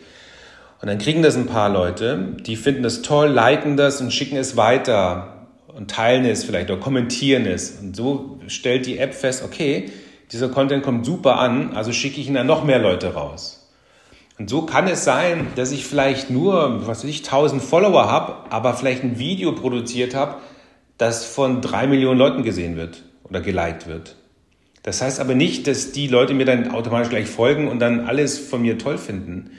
Und dann kriegen das ein paar Leute, die finden das toll, liken das und schicken es weiter und teilen es vielleicht oder kommentieren es. Und so stellt die App fest, okay, dieser Content kommt super an, also schicke ich ihn an noch mehr Leute raus. Und so kann es sein, dass ich vielleicht nur, was weiß ich, 1000 Follower habe, aber vielleicht ein Video produziert habe, das von drei Millionen Leuten gesehen wird oder geliked wird. Das heißt aber nicht, dass die Leute mir dann automatisch gleich folgen und dann alles von mir toll finden.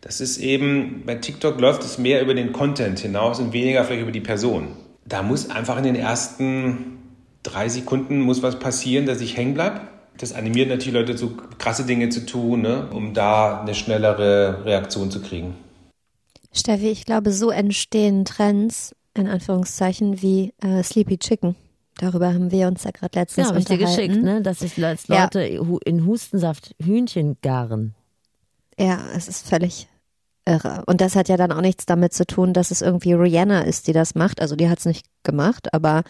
Das ist eben, bei TikTok läuft es mehr über den Content hinaus und weniger vielleicht über die Person. Da muss einfach in den ersten drei Sekunden muss was passieren, dass ich hängen bleibe das animiert natürlich Leute zu krasse Dinge zu tun, ne, um da eine schnellere Reaktion zu kriegen.
Steffi, ich glaube, so entstehen Trends, in Anführungszeichen, wie äh, Sleepy Chicken. Darüber haben wir uns ja gerade letztens
ja,
unterhalten.
Ja, geschickt, ne? dass sich Leute ja. in Hustensaft Hühnchen garen.
Ja, es ist völlig irre. Und das hat ja dann auch nichts damit zu tun, dass es irgendwie Rihanna ist, die das macht. Also die hat es nicht gemacht, aber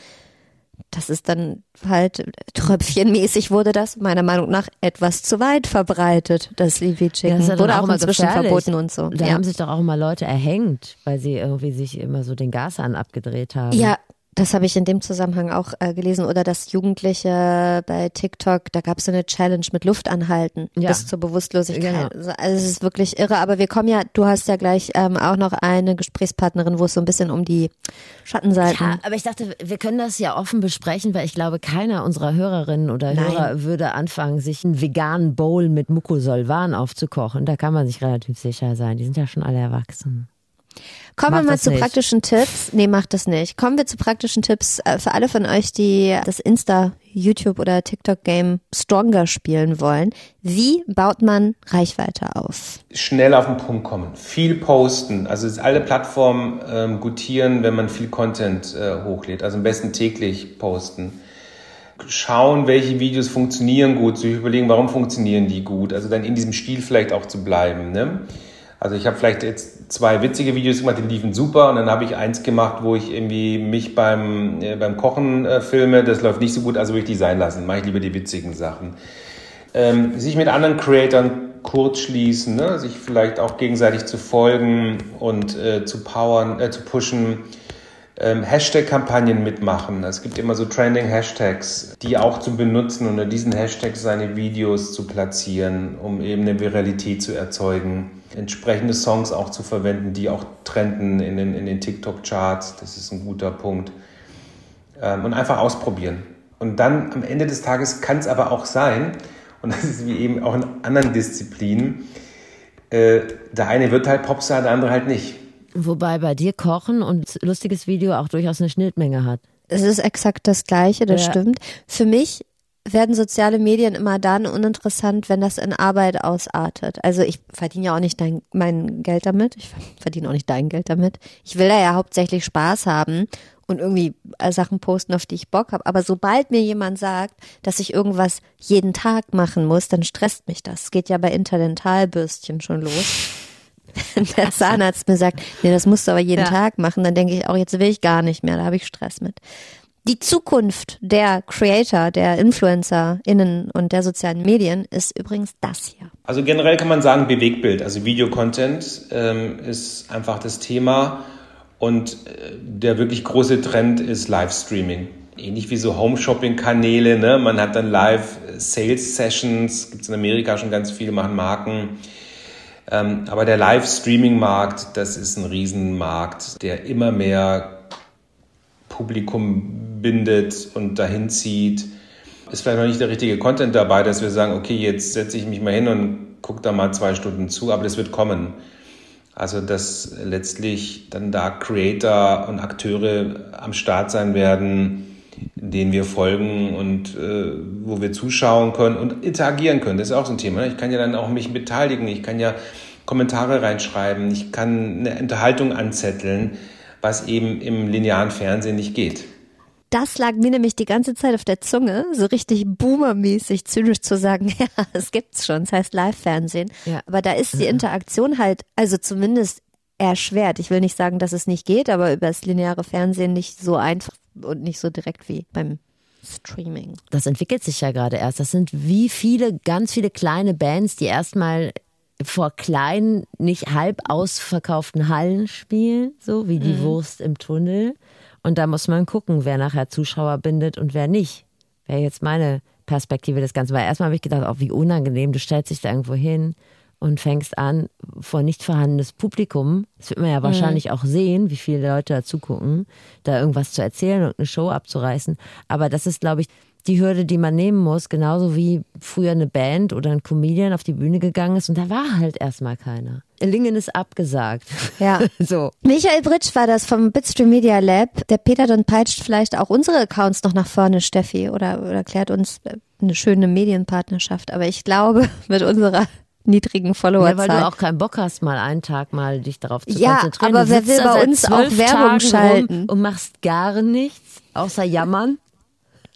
das ist dann halt tröpfchenmäßig wurde das meiner Meinung nach etwas zu weit verbreitet, das Leafy Chicken. Ja, wurde auch inzwischen gefährlich. verboten und so.
Da ja. haben sich doch auch mal Leute erhängt, weil sie irgendwie sich immer so den Gashahn abgedreht haben.
Ja, das habe ich in dem Zusammenhang auch äh, gelesen. Oder dass Jugendliche bei TikTok, da gab es so eine Challenge mit Luftanhalten ja. bis zur Bewusstlosigkeit. Genau. Also, also es ist wirklich irre. Aber wir kommen ja, du hast ja gleich ähm, auch noch eine Gesprächspartnerin, wo es so ein bisschen um die Schattenseiten.
Ja, aber ich dachte, wir können das ja offen besprechen, weil ich glaube, keiner unserer Hörerinnen oder Nein. Hörer würde anfangen, sich einen veganen Bowl mit Mucosolvan aufzukochen. Da kann man sich relativ sicher sein. Die sind ja schon alle erwachsen.
Kommen wir mal zu nicht. praktischen Tipps. Nee, macht das nicht. Kommen wir zu praktischen Tipps äh, für alle von euch, die das Insta, YouTube oder TikTok Game stronger spielen wollen. Wie baut man Reichweite auf?
Schnell auf den Punkt kommen. Viel posten. Also alle Plattformen ähm, gutieren, wenn man viel Content äh, hochlädt. Also am besten täglich posten schauen, welche Videos funktionieren gut, sich überlegen, warum funktionieren die gut. Also dann in diesem Stil vielleicht auch zu bleiben. Ne? Also ich habe vielleicht jetzt zwei witzige Videos gemacht, die liefen super und dann habe ich eins gemacht, wo ich irgendwie mich beim, äh, beim Kochen äh, filme, das läuft nicht so gut, also will ich die sein lassen, mache ich lieber die witzigen Sachen. Ähm, sich mit anderen Creatoren kurz schließen, ne? sich vielleicht auch gegenseitig zu folgen und äh, zu powern, äh, zu pushen. Ähm, Hashtag-Kampagnen mitmachen. Es gibt immer so Trending-Hashtags, die auch zu benutzen und unter diesen Hashtags seine Videos zu platzieren, um eben eine Viralität zu erzeugen entsprechende Songs auch zu verwenden, die auch trenden in den, in den TikTok-Charts. Das ist ein guter Punkt. Ähm, und einfach ausprobieren. Und dann am Ende des Tages kann es aber auch sein, und das ist wie eben auch in anderen Disziplinen, äh, der eine wird halt Popstar, der andere halt nicht.
Wobei bei dir Kochen und lustiges Video auch durchaus eine Schnittmenge hat.
Es ist exakt das Gleiche, das ja. stimmt. Für mich werden soziale Medien immer dann uninteressant, wenn das in Arbeit ausartet. Also ich verdiene ja auch nicht dein, mein Geld damit. Ich verdiene auch nicht dein Geld damit. Ich will da ja hauptsächlich Spaß haben und irgendwie äh, Sachen posten, auf die ich Bock habe. Aber sobald mir jemand sagt, dass ich irgendwas jeden Tag machen muss, dann stresst mich das. Es geht ja bei Interdentalbürstchen schon los. Wenn der Zahnarzt mir sagt, nee, das musst du aber jeden ja. Tag machen, dann denke ich auch, jetzt will ich gar nicht mehr, da habe ich Stress mit. Die Zukunft der Creator, der InfluencerInnen und der sozialen Medien ist übrigens das hier.
Also generell kann man sagen, Bewegtbild, also Videocontent ähm, ist einfach das Thema und äh, der wirklich große Trend ist Livestreaming. Ähnlich wie so Home-Shopping-Kanäle, ne? man hat dann Live-Sales-Sessions, gibt es in Amerika schon ganz viele, machen Marken. Ähm, aber der Live-Streaming-Markt, das ist ein Riesenmarkt, der immer mehr Publikum bindet und dahin zieht. Ist vielleicht noch nicht der richtige Content dabei, dass wir sagen, okay, jetzt setze ich mich mal hin und gucke da mal zwei Stunden zu, aber das wird kommen. Also, dass letztlich dann da Creator und Akteure am Start sein werden, denen wir folgen und äh, wo wir zuschauen können und interagieren können. Das ist auch so ein Thema. Ne? Ich kann ja dann auch mich beteiligen, ich kann ja Kommentare reinschreiben, ich kann eine Unterhaltung anzetteln, was eben im linearen Fernsehen nicht geht.
Das lag mir nämlich die ganze Zeit auf der Zunge, so richtig boomermäßig zynisch zu sagen, ja, es gibt's schon, es heißt Live-Fernsehen. Ja. Aber da ist die Interaktion halt, also zumindest erschwert. Ich will nicht sagen, dass es nicht geht, aber über das lineare Fernsehen nicht so einfach und nicht so direkt wie beim Streaming.
Das entwickelt sich ja gerade erst. Das sind wie viele, ganz viele kleine Bands, die erstmal vor kleinen, nicht halb ausverkauften Hallen spielen, so wie die mhm. Wurst im Tunnel. Und da muss man gucken, wer nachher Zuschauer bindet und wer nicht. Wäre jetzt meine Perspektive des Ganzen. Weil erstmal habe ich gedacht, auch wie unangenehm, du stellst dich da irgendwo hin und fängst an, vor nicht vorhandenes Publikum, das wird man ja mhm. wahrscheinlich mhm. auch sehen, wie viele Leute da zugucken, da irgendwas zu erzählen und eine Show abzureißen. Aber das ist, glaube ich, die Hürde, die man nehmen muss, genauso wie früher eine Band oder ein Comedian auf die Bühne gegangen ist und da war halt erstmal keiner. Lingen ist abgesagt.
Ja. so. Michael Britsch war das vom Bitstream Media Lab. Der Peter dann peitscht vielleicht auch unsere Accounts noch nach vorne, Steffi, oder, oder erklärt uns eine schöne Medienpartnerschaft. Aber ich glaube, mit unserer niedrigen Followerzahl.
Ja, weil du auch keinen Bock hast, mal einen Tag mal dich darauf zu
ja,
konzentrieren.
Ja, aber wer will bei uns auch Werbung Tagen schalten?
Und machst gar nichts, außer jammern.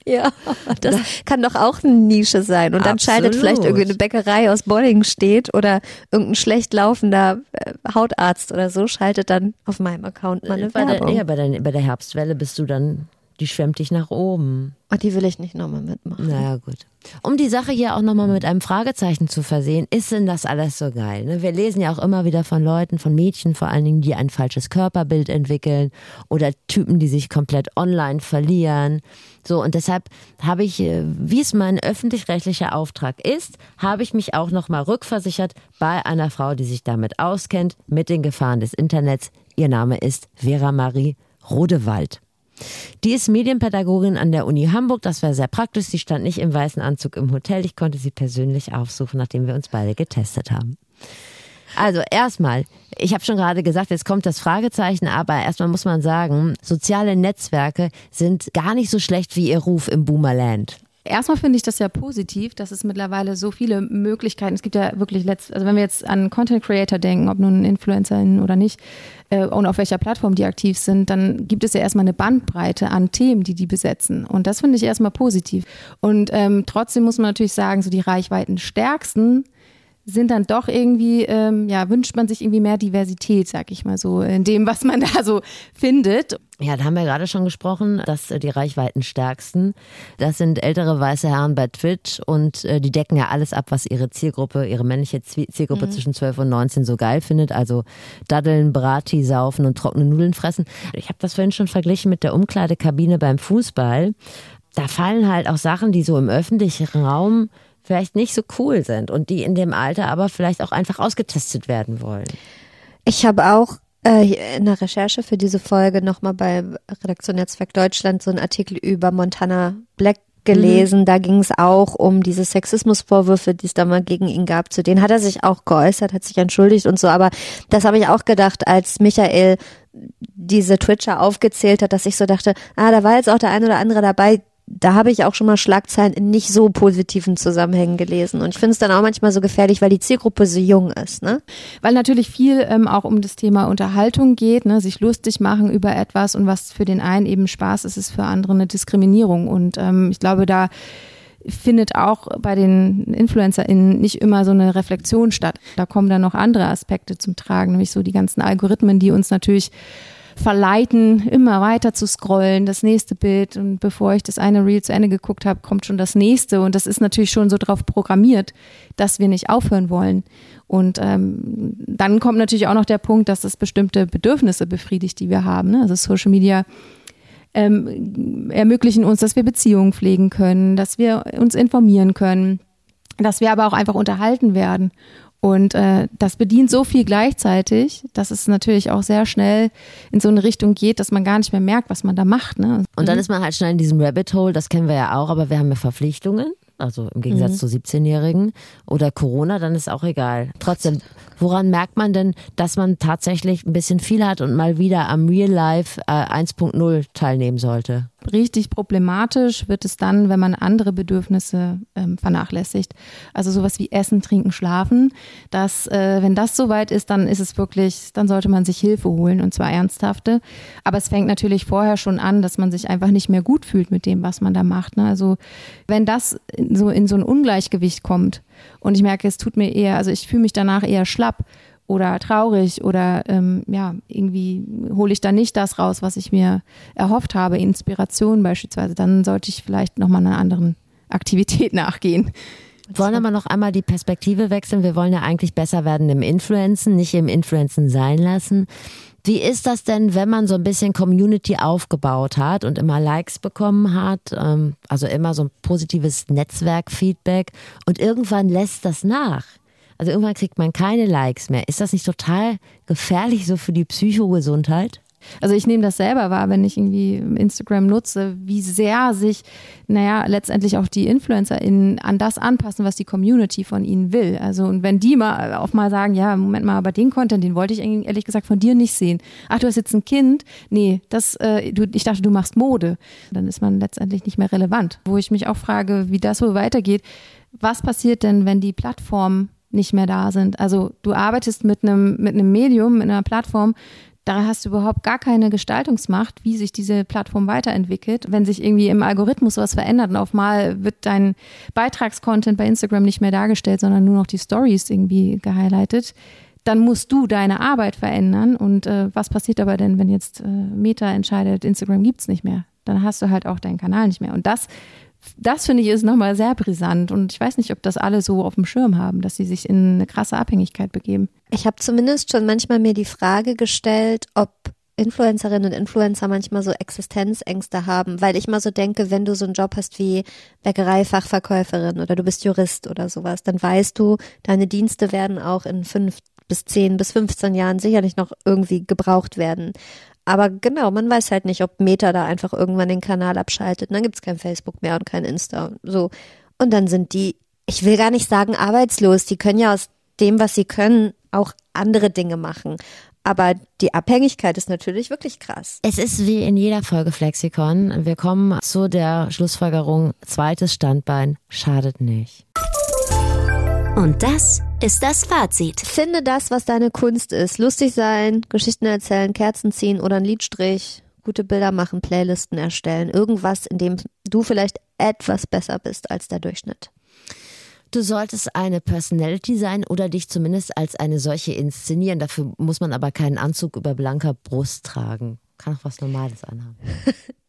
Ja, das kann doch auch eine Nische sein. Und dann Absolut. schaltet vielleicht irgendeine Bäckerei aus Bolling steht oder irgendein schlecht laufender äh, Hautarzt oder so, schaltet dann auf meinem Account mal eine
bei
Werbung.
Der, ja, bei der, bei der Herbstwelle bist du dann die schwemmt dich nach oben.
Oh, die will ich nicht nochmal mitmachen.
Naja, gut. Um die Sache hier auch nochmal mit einem Fragezeichen zu versehen, ist denn das alles so geil? Ne? Wir lesen ja auch immer wieder von Leuten, von Mädchen vor allen Dingen, die ein falsches Körperbild entwickeln oder Typen, die sich komplett online verlieren. So, und deshalb habe ich, äh, wie es mein öffentlich-rechtlicher Auftrag ist, habe ich mich auch nochmal rückversichert bei einer Frau, die sich damit auskennt, mit den Gefahren des Internets. Ihr Name ist Vera Marie Rodewald. Die ist Medienpädagogin an der Uni Hamburg. Das war sehr praktisch. Sie stand nicht im weißen Anzug im Hotel. Ich konnte sie persönlich aufsuchen, nachdem wir uns beide getestet haben. Also erstmal, ich habe schon gerade gesagt, jetzt kommt das Fragezeichen, aber erstmal muss man sagen, soziale Netzwerke sind gar nicht so schlecht wie ihr Ruf im Boomerland.
Erstmal finde ich das ja positiv, dass es mittlerweile so viele Möglichkeiten, es gibt ja wirklich letzt, also wenn wir jetzt an Content Creator denken, ob nun Influencer oder nicht, äh, und auf welcher Plattform die aktiv sind, dann gibt es ja erstmal eine Bandbreite an Themen, die die besetzen. Und das finde ich erstmal positiv. Und ähm, trotzdem muss man natürlich sagen, so die Reichweiten stärksten sind dann doch irgendwie, ähm, ja, wünscht man sich irgendwie mehr Diversität, sag ich mal so, in dem, was man da so findet.
Ja, da haben wir gerade schon gesprochen, dass äh, die Reichweiten stärksten, das sind ältere weiße Herren bei Twitch und äh, die decken ja alles ab, was ihre Zielgruppe, ihre männliche Zielgruppe mhm. zwischen 12 und 19 so geil findet. Also Daddeln, Brati, Saufen und trockene Nudeln fressen. Ich habe das vorhin schon verglichen mit der Umkleidekabine beim Fußball. Da fallen halt auch Sachen, die so im öffentlichen Raum vielleicht nicht so cool sind und die in dem Alter aber vielleicht auch einfach ausgetestet werden wollen.
Ich habe auch äh, in der Recherche für diese Folge nochmal bei Redaktion Netzwerk Deutschland so einen Artikel über Montana Black gelesen. Mhm. Da ging es auch um diese Sexismusvorwürfe, die es da mal gegen ihn gab. Zu denen hat er sich auch geäußert, hat sich entschuldigt und so. Aber das habe ich auch gedacht, als Michael diese Twitcher aufgezählt hat, dass ich so dachte, ah, da war jetzt auch der ein oder andere dabei, da habe ich auch schon mal Schlagzeilen in nicht so positiven Zusammenhängen gelesen. Und ich finde es dann auch manchmal so gefährlich, weil die Zielgruppe so jung ist. Ne?
Weil natürlich viel ähm, auch um das Thema Unterhaltung geht, ne? sich lustig machen über etwas und was für den einen eben Spaß ist, ist für andere eine Diskriminierung. Und ähm, ich glaube, da findet auch bei den InfluencerInnen nicht immer so eine Reflexion statt. Da kommen dann noch andere Aspekte zum Tragen, nämlich so die ganzen Algorithmen, die uns natürlich verleiten, immer weiter zu scrollen, das nächste Bild und bevor ich das eine Reel zu Ende geguckt habe, kommt schon das nächste und das ist natürlich schon so drauf programmiert, dass wir nicht aufhören wollen. Und ähm, dann kommt natürlich auch noch der Punkt, dass es bestimmte Bedürfnisse befriedigt, die wir haben. Ne? Also Social Media ähm, ermöglichen uns, dass wir Beziehungen pflegen können, dass wir uns informieren können, dass wir aber auch einfach unterhalten werden. Und äh, das bedient so viel gleichzeitig, dass es natürlich auch sehr schnell in so eine Richtung geht, dass man gar nicht mehr merkt, was man da macht. Ne?
Und dann ist man halt schnell in diesem Rabbit Hole, das kennen wir ja auch, aber wir haben ja Verpflichtungen also im Gegensatz mhm. zu 17-Jährigen oder Corona, dann ist auch egal. Trotzdem, woran merkt man denn, dass man tatsächlich ein bisschen viel hat und mal wieder am Real Life äh, 1.0 teilnehmen sollte?
Richtig problematisch wird es dann, wenn man andere Bedürfnisse ähm, vernachlässigt. Also sowas wie Essen, Trinken, Schlafen. Das, äh, wenn das soweit ist, dann ist es wirklich, dann sollte man sich Hilfe holen und zwar ernsthafte. Aber es fängt natürlich vorher schon an, dass man sich einfach nicht mehr gut fühlt mit dem, was man da macht. Ne? Also wenn das so in so ein Ungleichgewicht kommt und ich merke, es tut mir eher, also ich fühle mich danach eher schlapp oder traurig oder ähm, ja, irgendwie hole ich da nicht das raus, was ich mir erhofft habe, Inspiration beispielsweise, dann sollte ich vielleicht nochmal einer anderen Aktivität nachgehen.
Wir wollen aber noch einmal die Perspektive wechseln. Wir wollen ja eigentlich besser werden im Influencen, nicht im Influencen sein lassen. Wie ist das denn, wenn man so ein bisschen Community aufgebaut hat und immer Likes bekommen hat, ähm, also immer so ein positives Netzwerkfeedback und irgendwann lässt das nach? Also irgendwann kriegt man keine Likes mehr. Ist das nicht total gefährlich so für die Psychogesundheit?
Also ich nehme das selber wahr, wenn ich irgendwie Instagram nutze, wie sehr sich, naja, letztendlich auch die InfluencerInnen an das anpassen, was die Community von ihnen will. Also und wenn die mal auch mal sagen, ja, Moment mal, aber den Content, den wollte ich ehrlich gesagt von dir nicht sehen. Ach, du hast jetzt ein Kind? Nee, das, äh, du, ich dachte, du machst Mode. Dann ist man letztendlich nicht mehr relevant. Wo ich mich auch frage, wie das so weitergeht. Was passiert denn, wenn die Plattform nicht mehr da sind. Also du arbeitest mit einem, mit einem Medium, mit einer Plattform, da hast du überhaupt gar keine Gestaltungsmacht, wie sich diese Plattform weiterentwickelt. Wenn sich irgendwie im Algorithmus was verändert und auf mal wird dein Beitragscontent bei Instagram nicht mehr dargestellt, sondern nur noch die Stories irgendwie gehighlightet, dann musst du deine Arbeit verändern. Und äh, was passiert aber denn, wenn jetzt äh, Meta entscheidet, Instagram gibt's nicht mehr? Dann hast du halt auch deinen Kanal nicht mehr. Und das das finde ich ist nochmal sehr brisant und ich weiß nicht, ob das alle so auf dem Schirm haben, dass sie sich in eine krasse Abhängigkeit begeben.
Ich habe zumindest schon manchmal mir die Frage gestellt, ob Influencerinnen und Influencer manchmal so Existenzängste haben, weil ich mal so denke, wenn du so einen Job hast wie Bäckereifachverkäuferin oder du bist Jurist oder sowas, dann weißt du, deine Dienste werden auch in fünf bis zehn bis 15 Jahren sicherlich noch irgendwie gebraucht werden. Aber genau, man weiß halt nicht, ob Meta da einfach irgendwann den Kanal abschaltet. Und dann gibt's kein Facebook mehr und kein Insta. So. Und dann sind die, ich will gar nicht sagen arbeitslos, die können ja aus dem, was sie können, auch andere Dinge machen. Aber die Abhängigkeit ist natürlich wirklich krass.
Es ist wie in jeder Folge Flexikon. Wir kommen zu der Schlussfolgerung, zweites Standbein schadet nicht.
Und das ist das Fazit.
Finde das, was deine Kunst ist. Lustig sein, Geschichten erzählen, Kerzen ziehen oder ein Liedstrich, gute Bilder machen, Playlisten erstellen. Irgendwas, in dem du vielleicht etwas besser bist als der Durchschnitt.
Du solltest eine Personality sein oder dich zumindest als eine solche inszenieren. Dafür muss man aber keinen Anzug über blanker Brust tragen. Kann auch was Normales anhaben.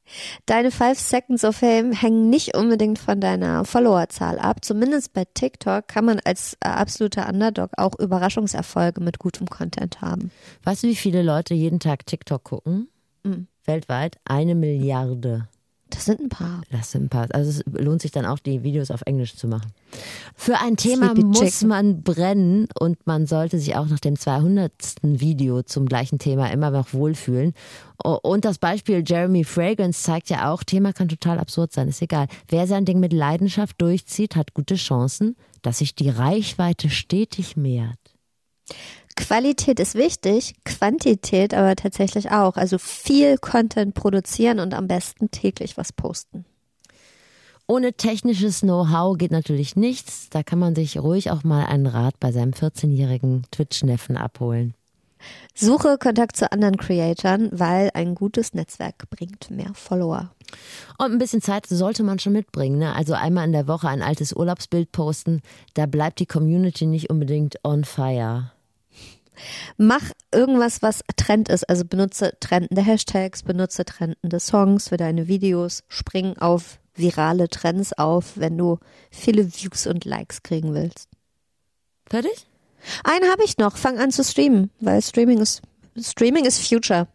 Deine Five Seconds of Fame hängen nicht unbedingt von deiner Followerzahl ab. Zumindest bei TikTok kann man als äh, absoluter Underdog auch Überraschungserfolge mit gutem Content haben.
Weißt du, wie viele Leute jeden Tag TikTok gucken? Mhm. Weltweit eine Milliarde.
Das sind ein paar.
Das sind ein paar. Also es lohnt sich dann auch, die Videos auf Englisch zu machen. Für ein Thema Sleepy muss man brennen und man sollte sich auch nach dem 200. Video zum gleichen Thema immer noch wohlfühlen. Und das Beispiel Jeremy Fragrance zeigt ja auch, Thema kann total absurd sein, ist egal. Wer sein Ding mit Leidenschaft durchzieht, hat gute Chancen, dass sich die Reichweite stetig mehrt.
Qualität ist wichtig, Quantität aber tatsächlich auch. Also viel Content produzieren und am besten täglich was posten.
Ohne technisches Know-how geht natürlich nichts. Da kann man sich ruhig auch mal einen Rat bei seinem 14-jährigen Twitch-Neffen abholen.
Suche Kontakt zu anderen Creatoren, weil ein gutes Netzwerk bringt mehr Follower.
Und ein bisschen Zeit sollte man schon mitbringen. Ne? Also einmal in der Woche ein altes Urlaubsbild posten, da bleibt die Community nicht unbedingt on fire.
Mach irgendwas, was Trend ist. Also benutze trendende Hashtags, benutze trendende Songs für deine Videos, spring auf virale Trends auf, wenn du viele Views und Likes kriegen willst.
Fertig?
Einen habe ich noch. Fang an zu streamen, weil Streaming ist Streaming ist Future.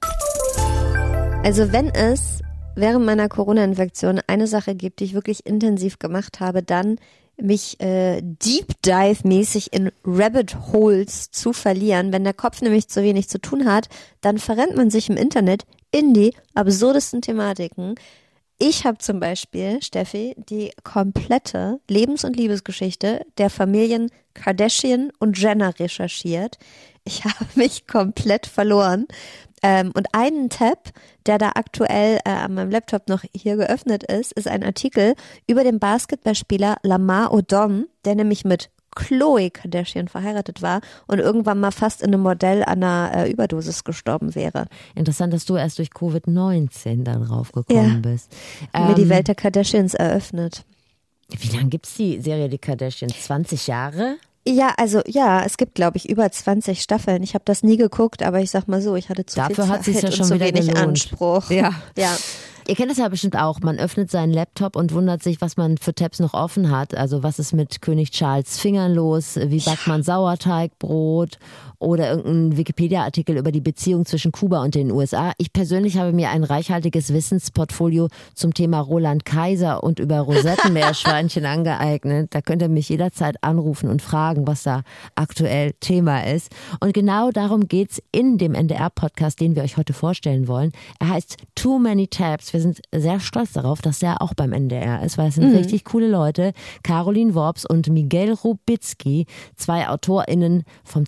Also wenn es während meiner Corona-Infektion eine Sache gibt, die ich wirklich intensiv gemacht habe, dann mich äh, Deep Dive-mäßig in Rabbit Holes zu verlieren. Wenn der Kopf nämlich zu wenig zu tun hat, dann verrennt man sich im Internet in die absurdesten Thematiken. Ich habe zum Beispiel, Steffi, die komplette Lebens- und Liebesgeschichte der Familien Kardashian und Jenner recherchiert. Ich habe mich komplett verloren. Ähm, und einen Tab, der da aktuell äh, an meinem Laptop noch hier geöffnet ist, ist ein Artikel über den Basketballspieler Lamar Odom, der nämlich mit Chloe Kardashian verheiratet war und irgendwann mal fast in einem Modell an einer äh, Überdosis gestorben wäre.
Interessant, dass du erst durch Covid-19 da drauf gekommen
Ja.
bist.
Ähm, Mir die
Ähm,
Welt der Kardashians eröffnet.
Wie lange gibt's die Serie Die Kardashians? 20 Jahre?
Ja, also ja, es gibt glaube ich über 20 Staffeln. Ich habe das nie geguckt, aber ich sag mal so, ich hatte zu
Dafür
viel
hat sich's
Zeit
ja schon
zu
wieder
wenig
gelohnt.
Anspruch.
Ja.
ja.
Ihr kennt es ja bestimmt auch. Man öffnet seinen Laptop und wundert sich, was man für Tabs noch offen hat. Also was ist mit König Charles Fingern los? Wie backt man Sauerteigbrot? Oder irgendein Wikipedia-Artikel über die Beziehung zwischen Kuba und den USA. Ich persönlich habe mir ein reichhaltiges Wissensportfolio zum Thema Roland Kaiser und über Rosettenmeerschweinchen angeeignet. Da könnt ihr mich jederzeit anrufen und fragen, was da aktuell Thema ist. Und genau darum geht's in dem NDR-Podcast, den wir euch heute vorstellen wollen. Er heißt Too Many Tabs. Wir sind sehr stolz darauf, dass er auch beim NDR ist, weil es sind richtig coole Leute. Caroline Worps und Miguel Rubitzky, zwei AutorInnen vom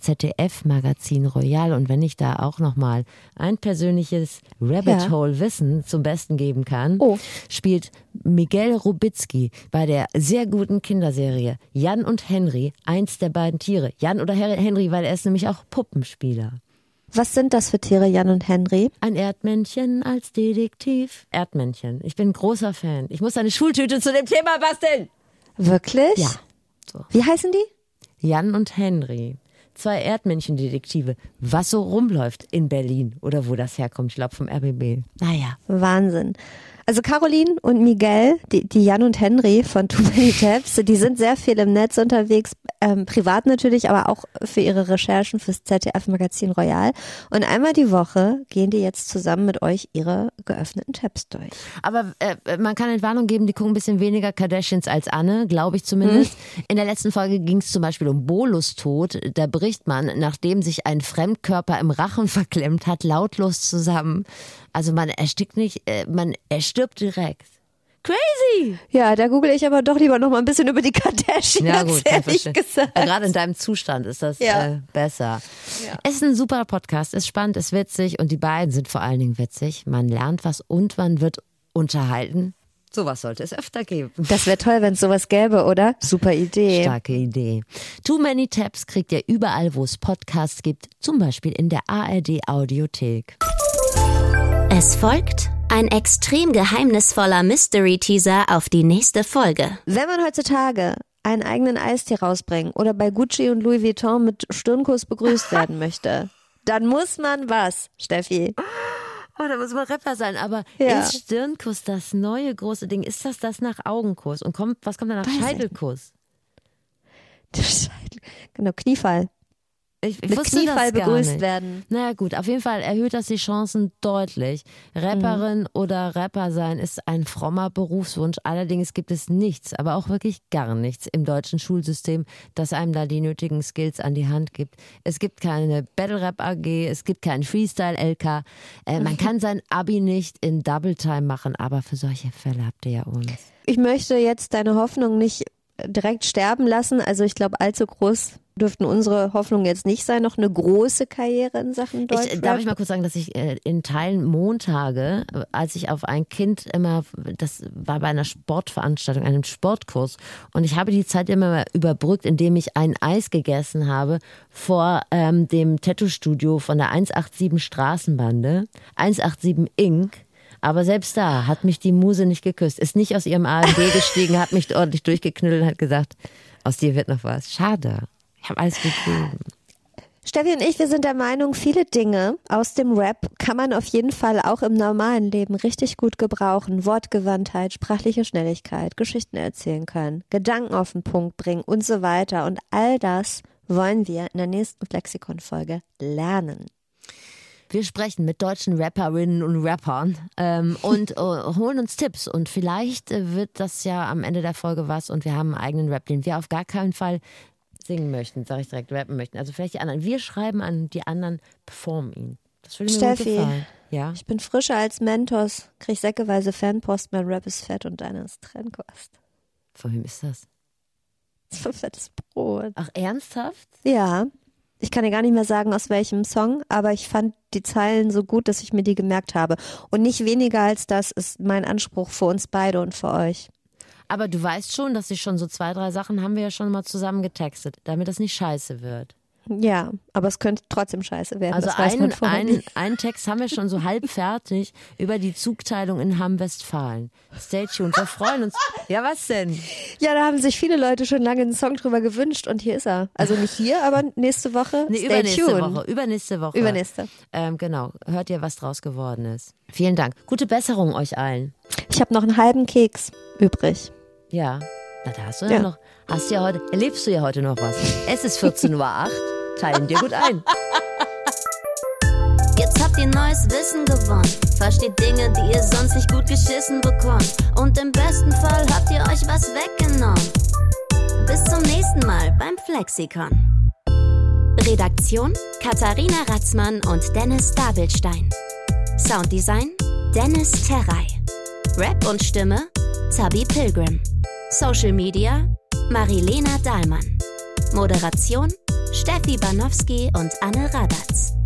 ZDF-Magazin Royal. Und wenn ich da auch nochmal ein persönliches Rabbit. Hole Wissen zum Besten geben kann,
Oh.
spielt Miguel Rubitzky bei der sehr guten Kinderserie Jan und Henry, eins der beiden Tiere. Jan oder Henry, weil er ist nämlich auch Puppenspieler.
Was sind das für Tiere, Jan und Henry?
Ein Erdmännchen als Detektiv. Erdmännchen. Ich bin großer Fan. Ich muss eine Schultüte zu dem Thema basteln.
Wirklich?
Ja. So.
Wie heißen die?
Jan und Henry. Zwei Erdmännchen-Detektive. Was so rumläuft in Berlin oder wo das herkommt. Ich glaube vom RBB. Naja.
Wahnsinn. Also Caroline und Miguel, die, die Jan und Henry von Too Many Tabs, die sind sehr viel im Netz unterwegs, ähm, privat natürlich, aber auch für ihre Recherchen fürs ZDF-Magazin Royal. Und einmal die Woche gehen die jetzt zusammen mit euch ihre geöffneten Tabs durch.
Aber äh, man kann Entwarnung geben, die gucken ein bisschen weniger Kardashians als Anne, glaube ich zumindest. In der letzten Folge ging es zum Beispiel um Bolos Tod. Da bricht man, nachdem sich ein Fremdkörper im Rachen verklemmt hat, lautlos zusammen. Also man erstickt nicht, äh, man erstirbt direkt. Crazy!
Ja, da google ich aber doch lieber noch mal ein bisschen über die Kardashians,
Ja gut,
ehrlich
verstehen.
gesagt.
Gerade in deinem Zustand ist das
Ja.
äh, besser. Es ist ein super Podcast, ist spannend, ist witzig und die beiden sind vor allen Dingen witzig. Man lernt was und man wird unterhalten. Sowas sollte es öfter geben.
Das wäre toll, wenn es sowas gäbe, oder? Super Idee.
Starke Idee. Too Many Tabs kriegt ihr überall, wo es Podcasts gibt, zum Beispiel in der ARD Audiothek.
Es folgt ein extrem geheimnisvoller Mystery-Teaser auf die nächste Folge.
Wenn man heutzutage einen eigenen Eistee rausbringen oder bei Gucci und Louis Vuitton mit Stirnkuss begrüßt werden möchte, dann muss man was, Steffi?
Oh, da muss man Rapper sein, aber
Ja.
ist Stirnkuss das neue große Ding? Ist das das nach Augenkuss? Und kommt, was kommt danach?
Weiß ich
Scheitelkuss.
Genau, Kniefall.
Ich, ich
Mit
wusste
Kniefall
das
begrüßt
nicht.
werden.
Naja gut, auf jeden Fall erhöht das die Chancen deutlich. Rapperin oder Rapper sein ist ein frommer Berufswunsch. Allerdings gibt es nichts, aber auch wirklich gar nichts im deutschen Schulsystem, das einem da die nötigen Skills an die Hand gibt. Es gibt keine Battle Rap AG, es gibt keinen Freestyle LK. Äh, man kann sein Abi nicht in Double Time machen, aber für solche Fälle habt ihr ja uns.
Ich möchte jetzt deine Hoffnung nicht direkt sterben lassen. Also ich glaube, allzu groß dürften unsere Hoffnungen jetzt nicht sein. Noch eine große Karriere in Sachen Deutsch.
Ich, darf ich mal kurz sagen, dass ich äh, in Teilen Montage, als ich auf ein Kind immer, das war bei einer Sportveranstaltung, einem Sportkurs, und ich habe die Zeit immer überbrückt, indem ich ein Eis gegessen habe vor ähm, dem Tattoo-Studio von der 187 Straßenbande, 187 Inc., aber selbst da hat mich die Muse nicht geküsst, ist nicht aus ihrem AMG gestiegen, hat mich ordentlich durchgeknüllt und hat gesagt, aus dir wird noch was. Schade. Ich habe alles gegeben.
Steffi und ich, wir sind der Meinung, viele Dinge aus dem Rap kann man auf jeden Fall auch im normalen Leben richtig gut gebrauchen. Wortgewandtheit, sprachliche Schnelligkeit, Geschichten erzählen können, Gedanken auf den Punkt bringen und so weiter. Und all das wollen wir in der nächsten Flexikon-Folge lernen.
Wir sprechen mit deutschen Rapperinnen und Rappern ähm, und äh, holen uns Tipps. Und vielleicht äh, wird das ja am Ende der Folge was und wir haben einen eigenen Rap, den wir auf gar keinen Fall singen möchten, sage ich direkt, rappen möchten. Also vielleicht die anderen. Wir schreiben an, die anderen performen ihn. Das würde mir
Steffi,
gut gefallen. Ja.
Ich bin frischer als Mentos, krieg säckeweise Fanpost, mein Rap ist fett und deine ist Trennkost.
Von wem ist das?
Das ist ein fettes Brot.
Ach, ernsthaft?
Ja. Ich kann dir gar nicht mehr sagen, aus welchem Song, aber ich fand die Zeilen so gut, dass ich mir die gemerkt habe. Und nicht weniger als das ist mein Anspruch für uns beide und für euch.
Aber du weißt schon, dass ich schon so zwei, drei Sachen haben wir ja schon mal zusammen getextet, damit das nicht scheiße wird.
Ja, aber es könnte trotzdem scheiße werden.
Also einen, einen, einen Text haben wir schon so halb fertig über die Zugteilung in Hamm-Westfalen. Stay tuned, wir freuen uns. Ja, was denn?
Ja, da haben sich viele Leute schon lange einen Song drüber gewünscht und hier ist er. Also nicht hier, aber nächste Woche.
Nee,
Stay
übernächste
tuned.
Woche. Übernächste Woche.
Übernächste.
Ähm, genau. Hört ihr, was draus geworden ist. Vielen Dank. Gute Besserung euch allen.
Ich habe noch einen halben Keks übrig.
Ja. Na, da hast du ja,
Ja.
noch. Hast du ja heute, erlebst du ja heute noch was. Es ist 14.08 Uhr. Teilen dir gut ein.
Jetzt habt ihr neues Wissen gewonnen. Versteht Dinge, die ihr sonst nicht gut geschissen bekommt. Und im besten Fall habt ihr euch was weggenommen. Bis zum nächsten Mal beim Flexikon. Redaktion Katharina Ratzmann und Dennis Dabelstein. Sounddesign Dennis Terrei. Rap und Stimme Zabi Pilgrim. Social Media Marilena Dahlmann. Moderation Steffi Banowski und Anne Radatz.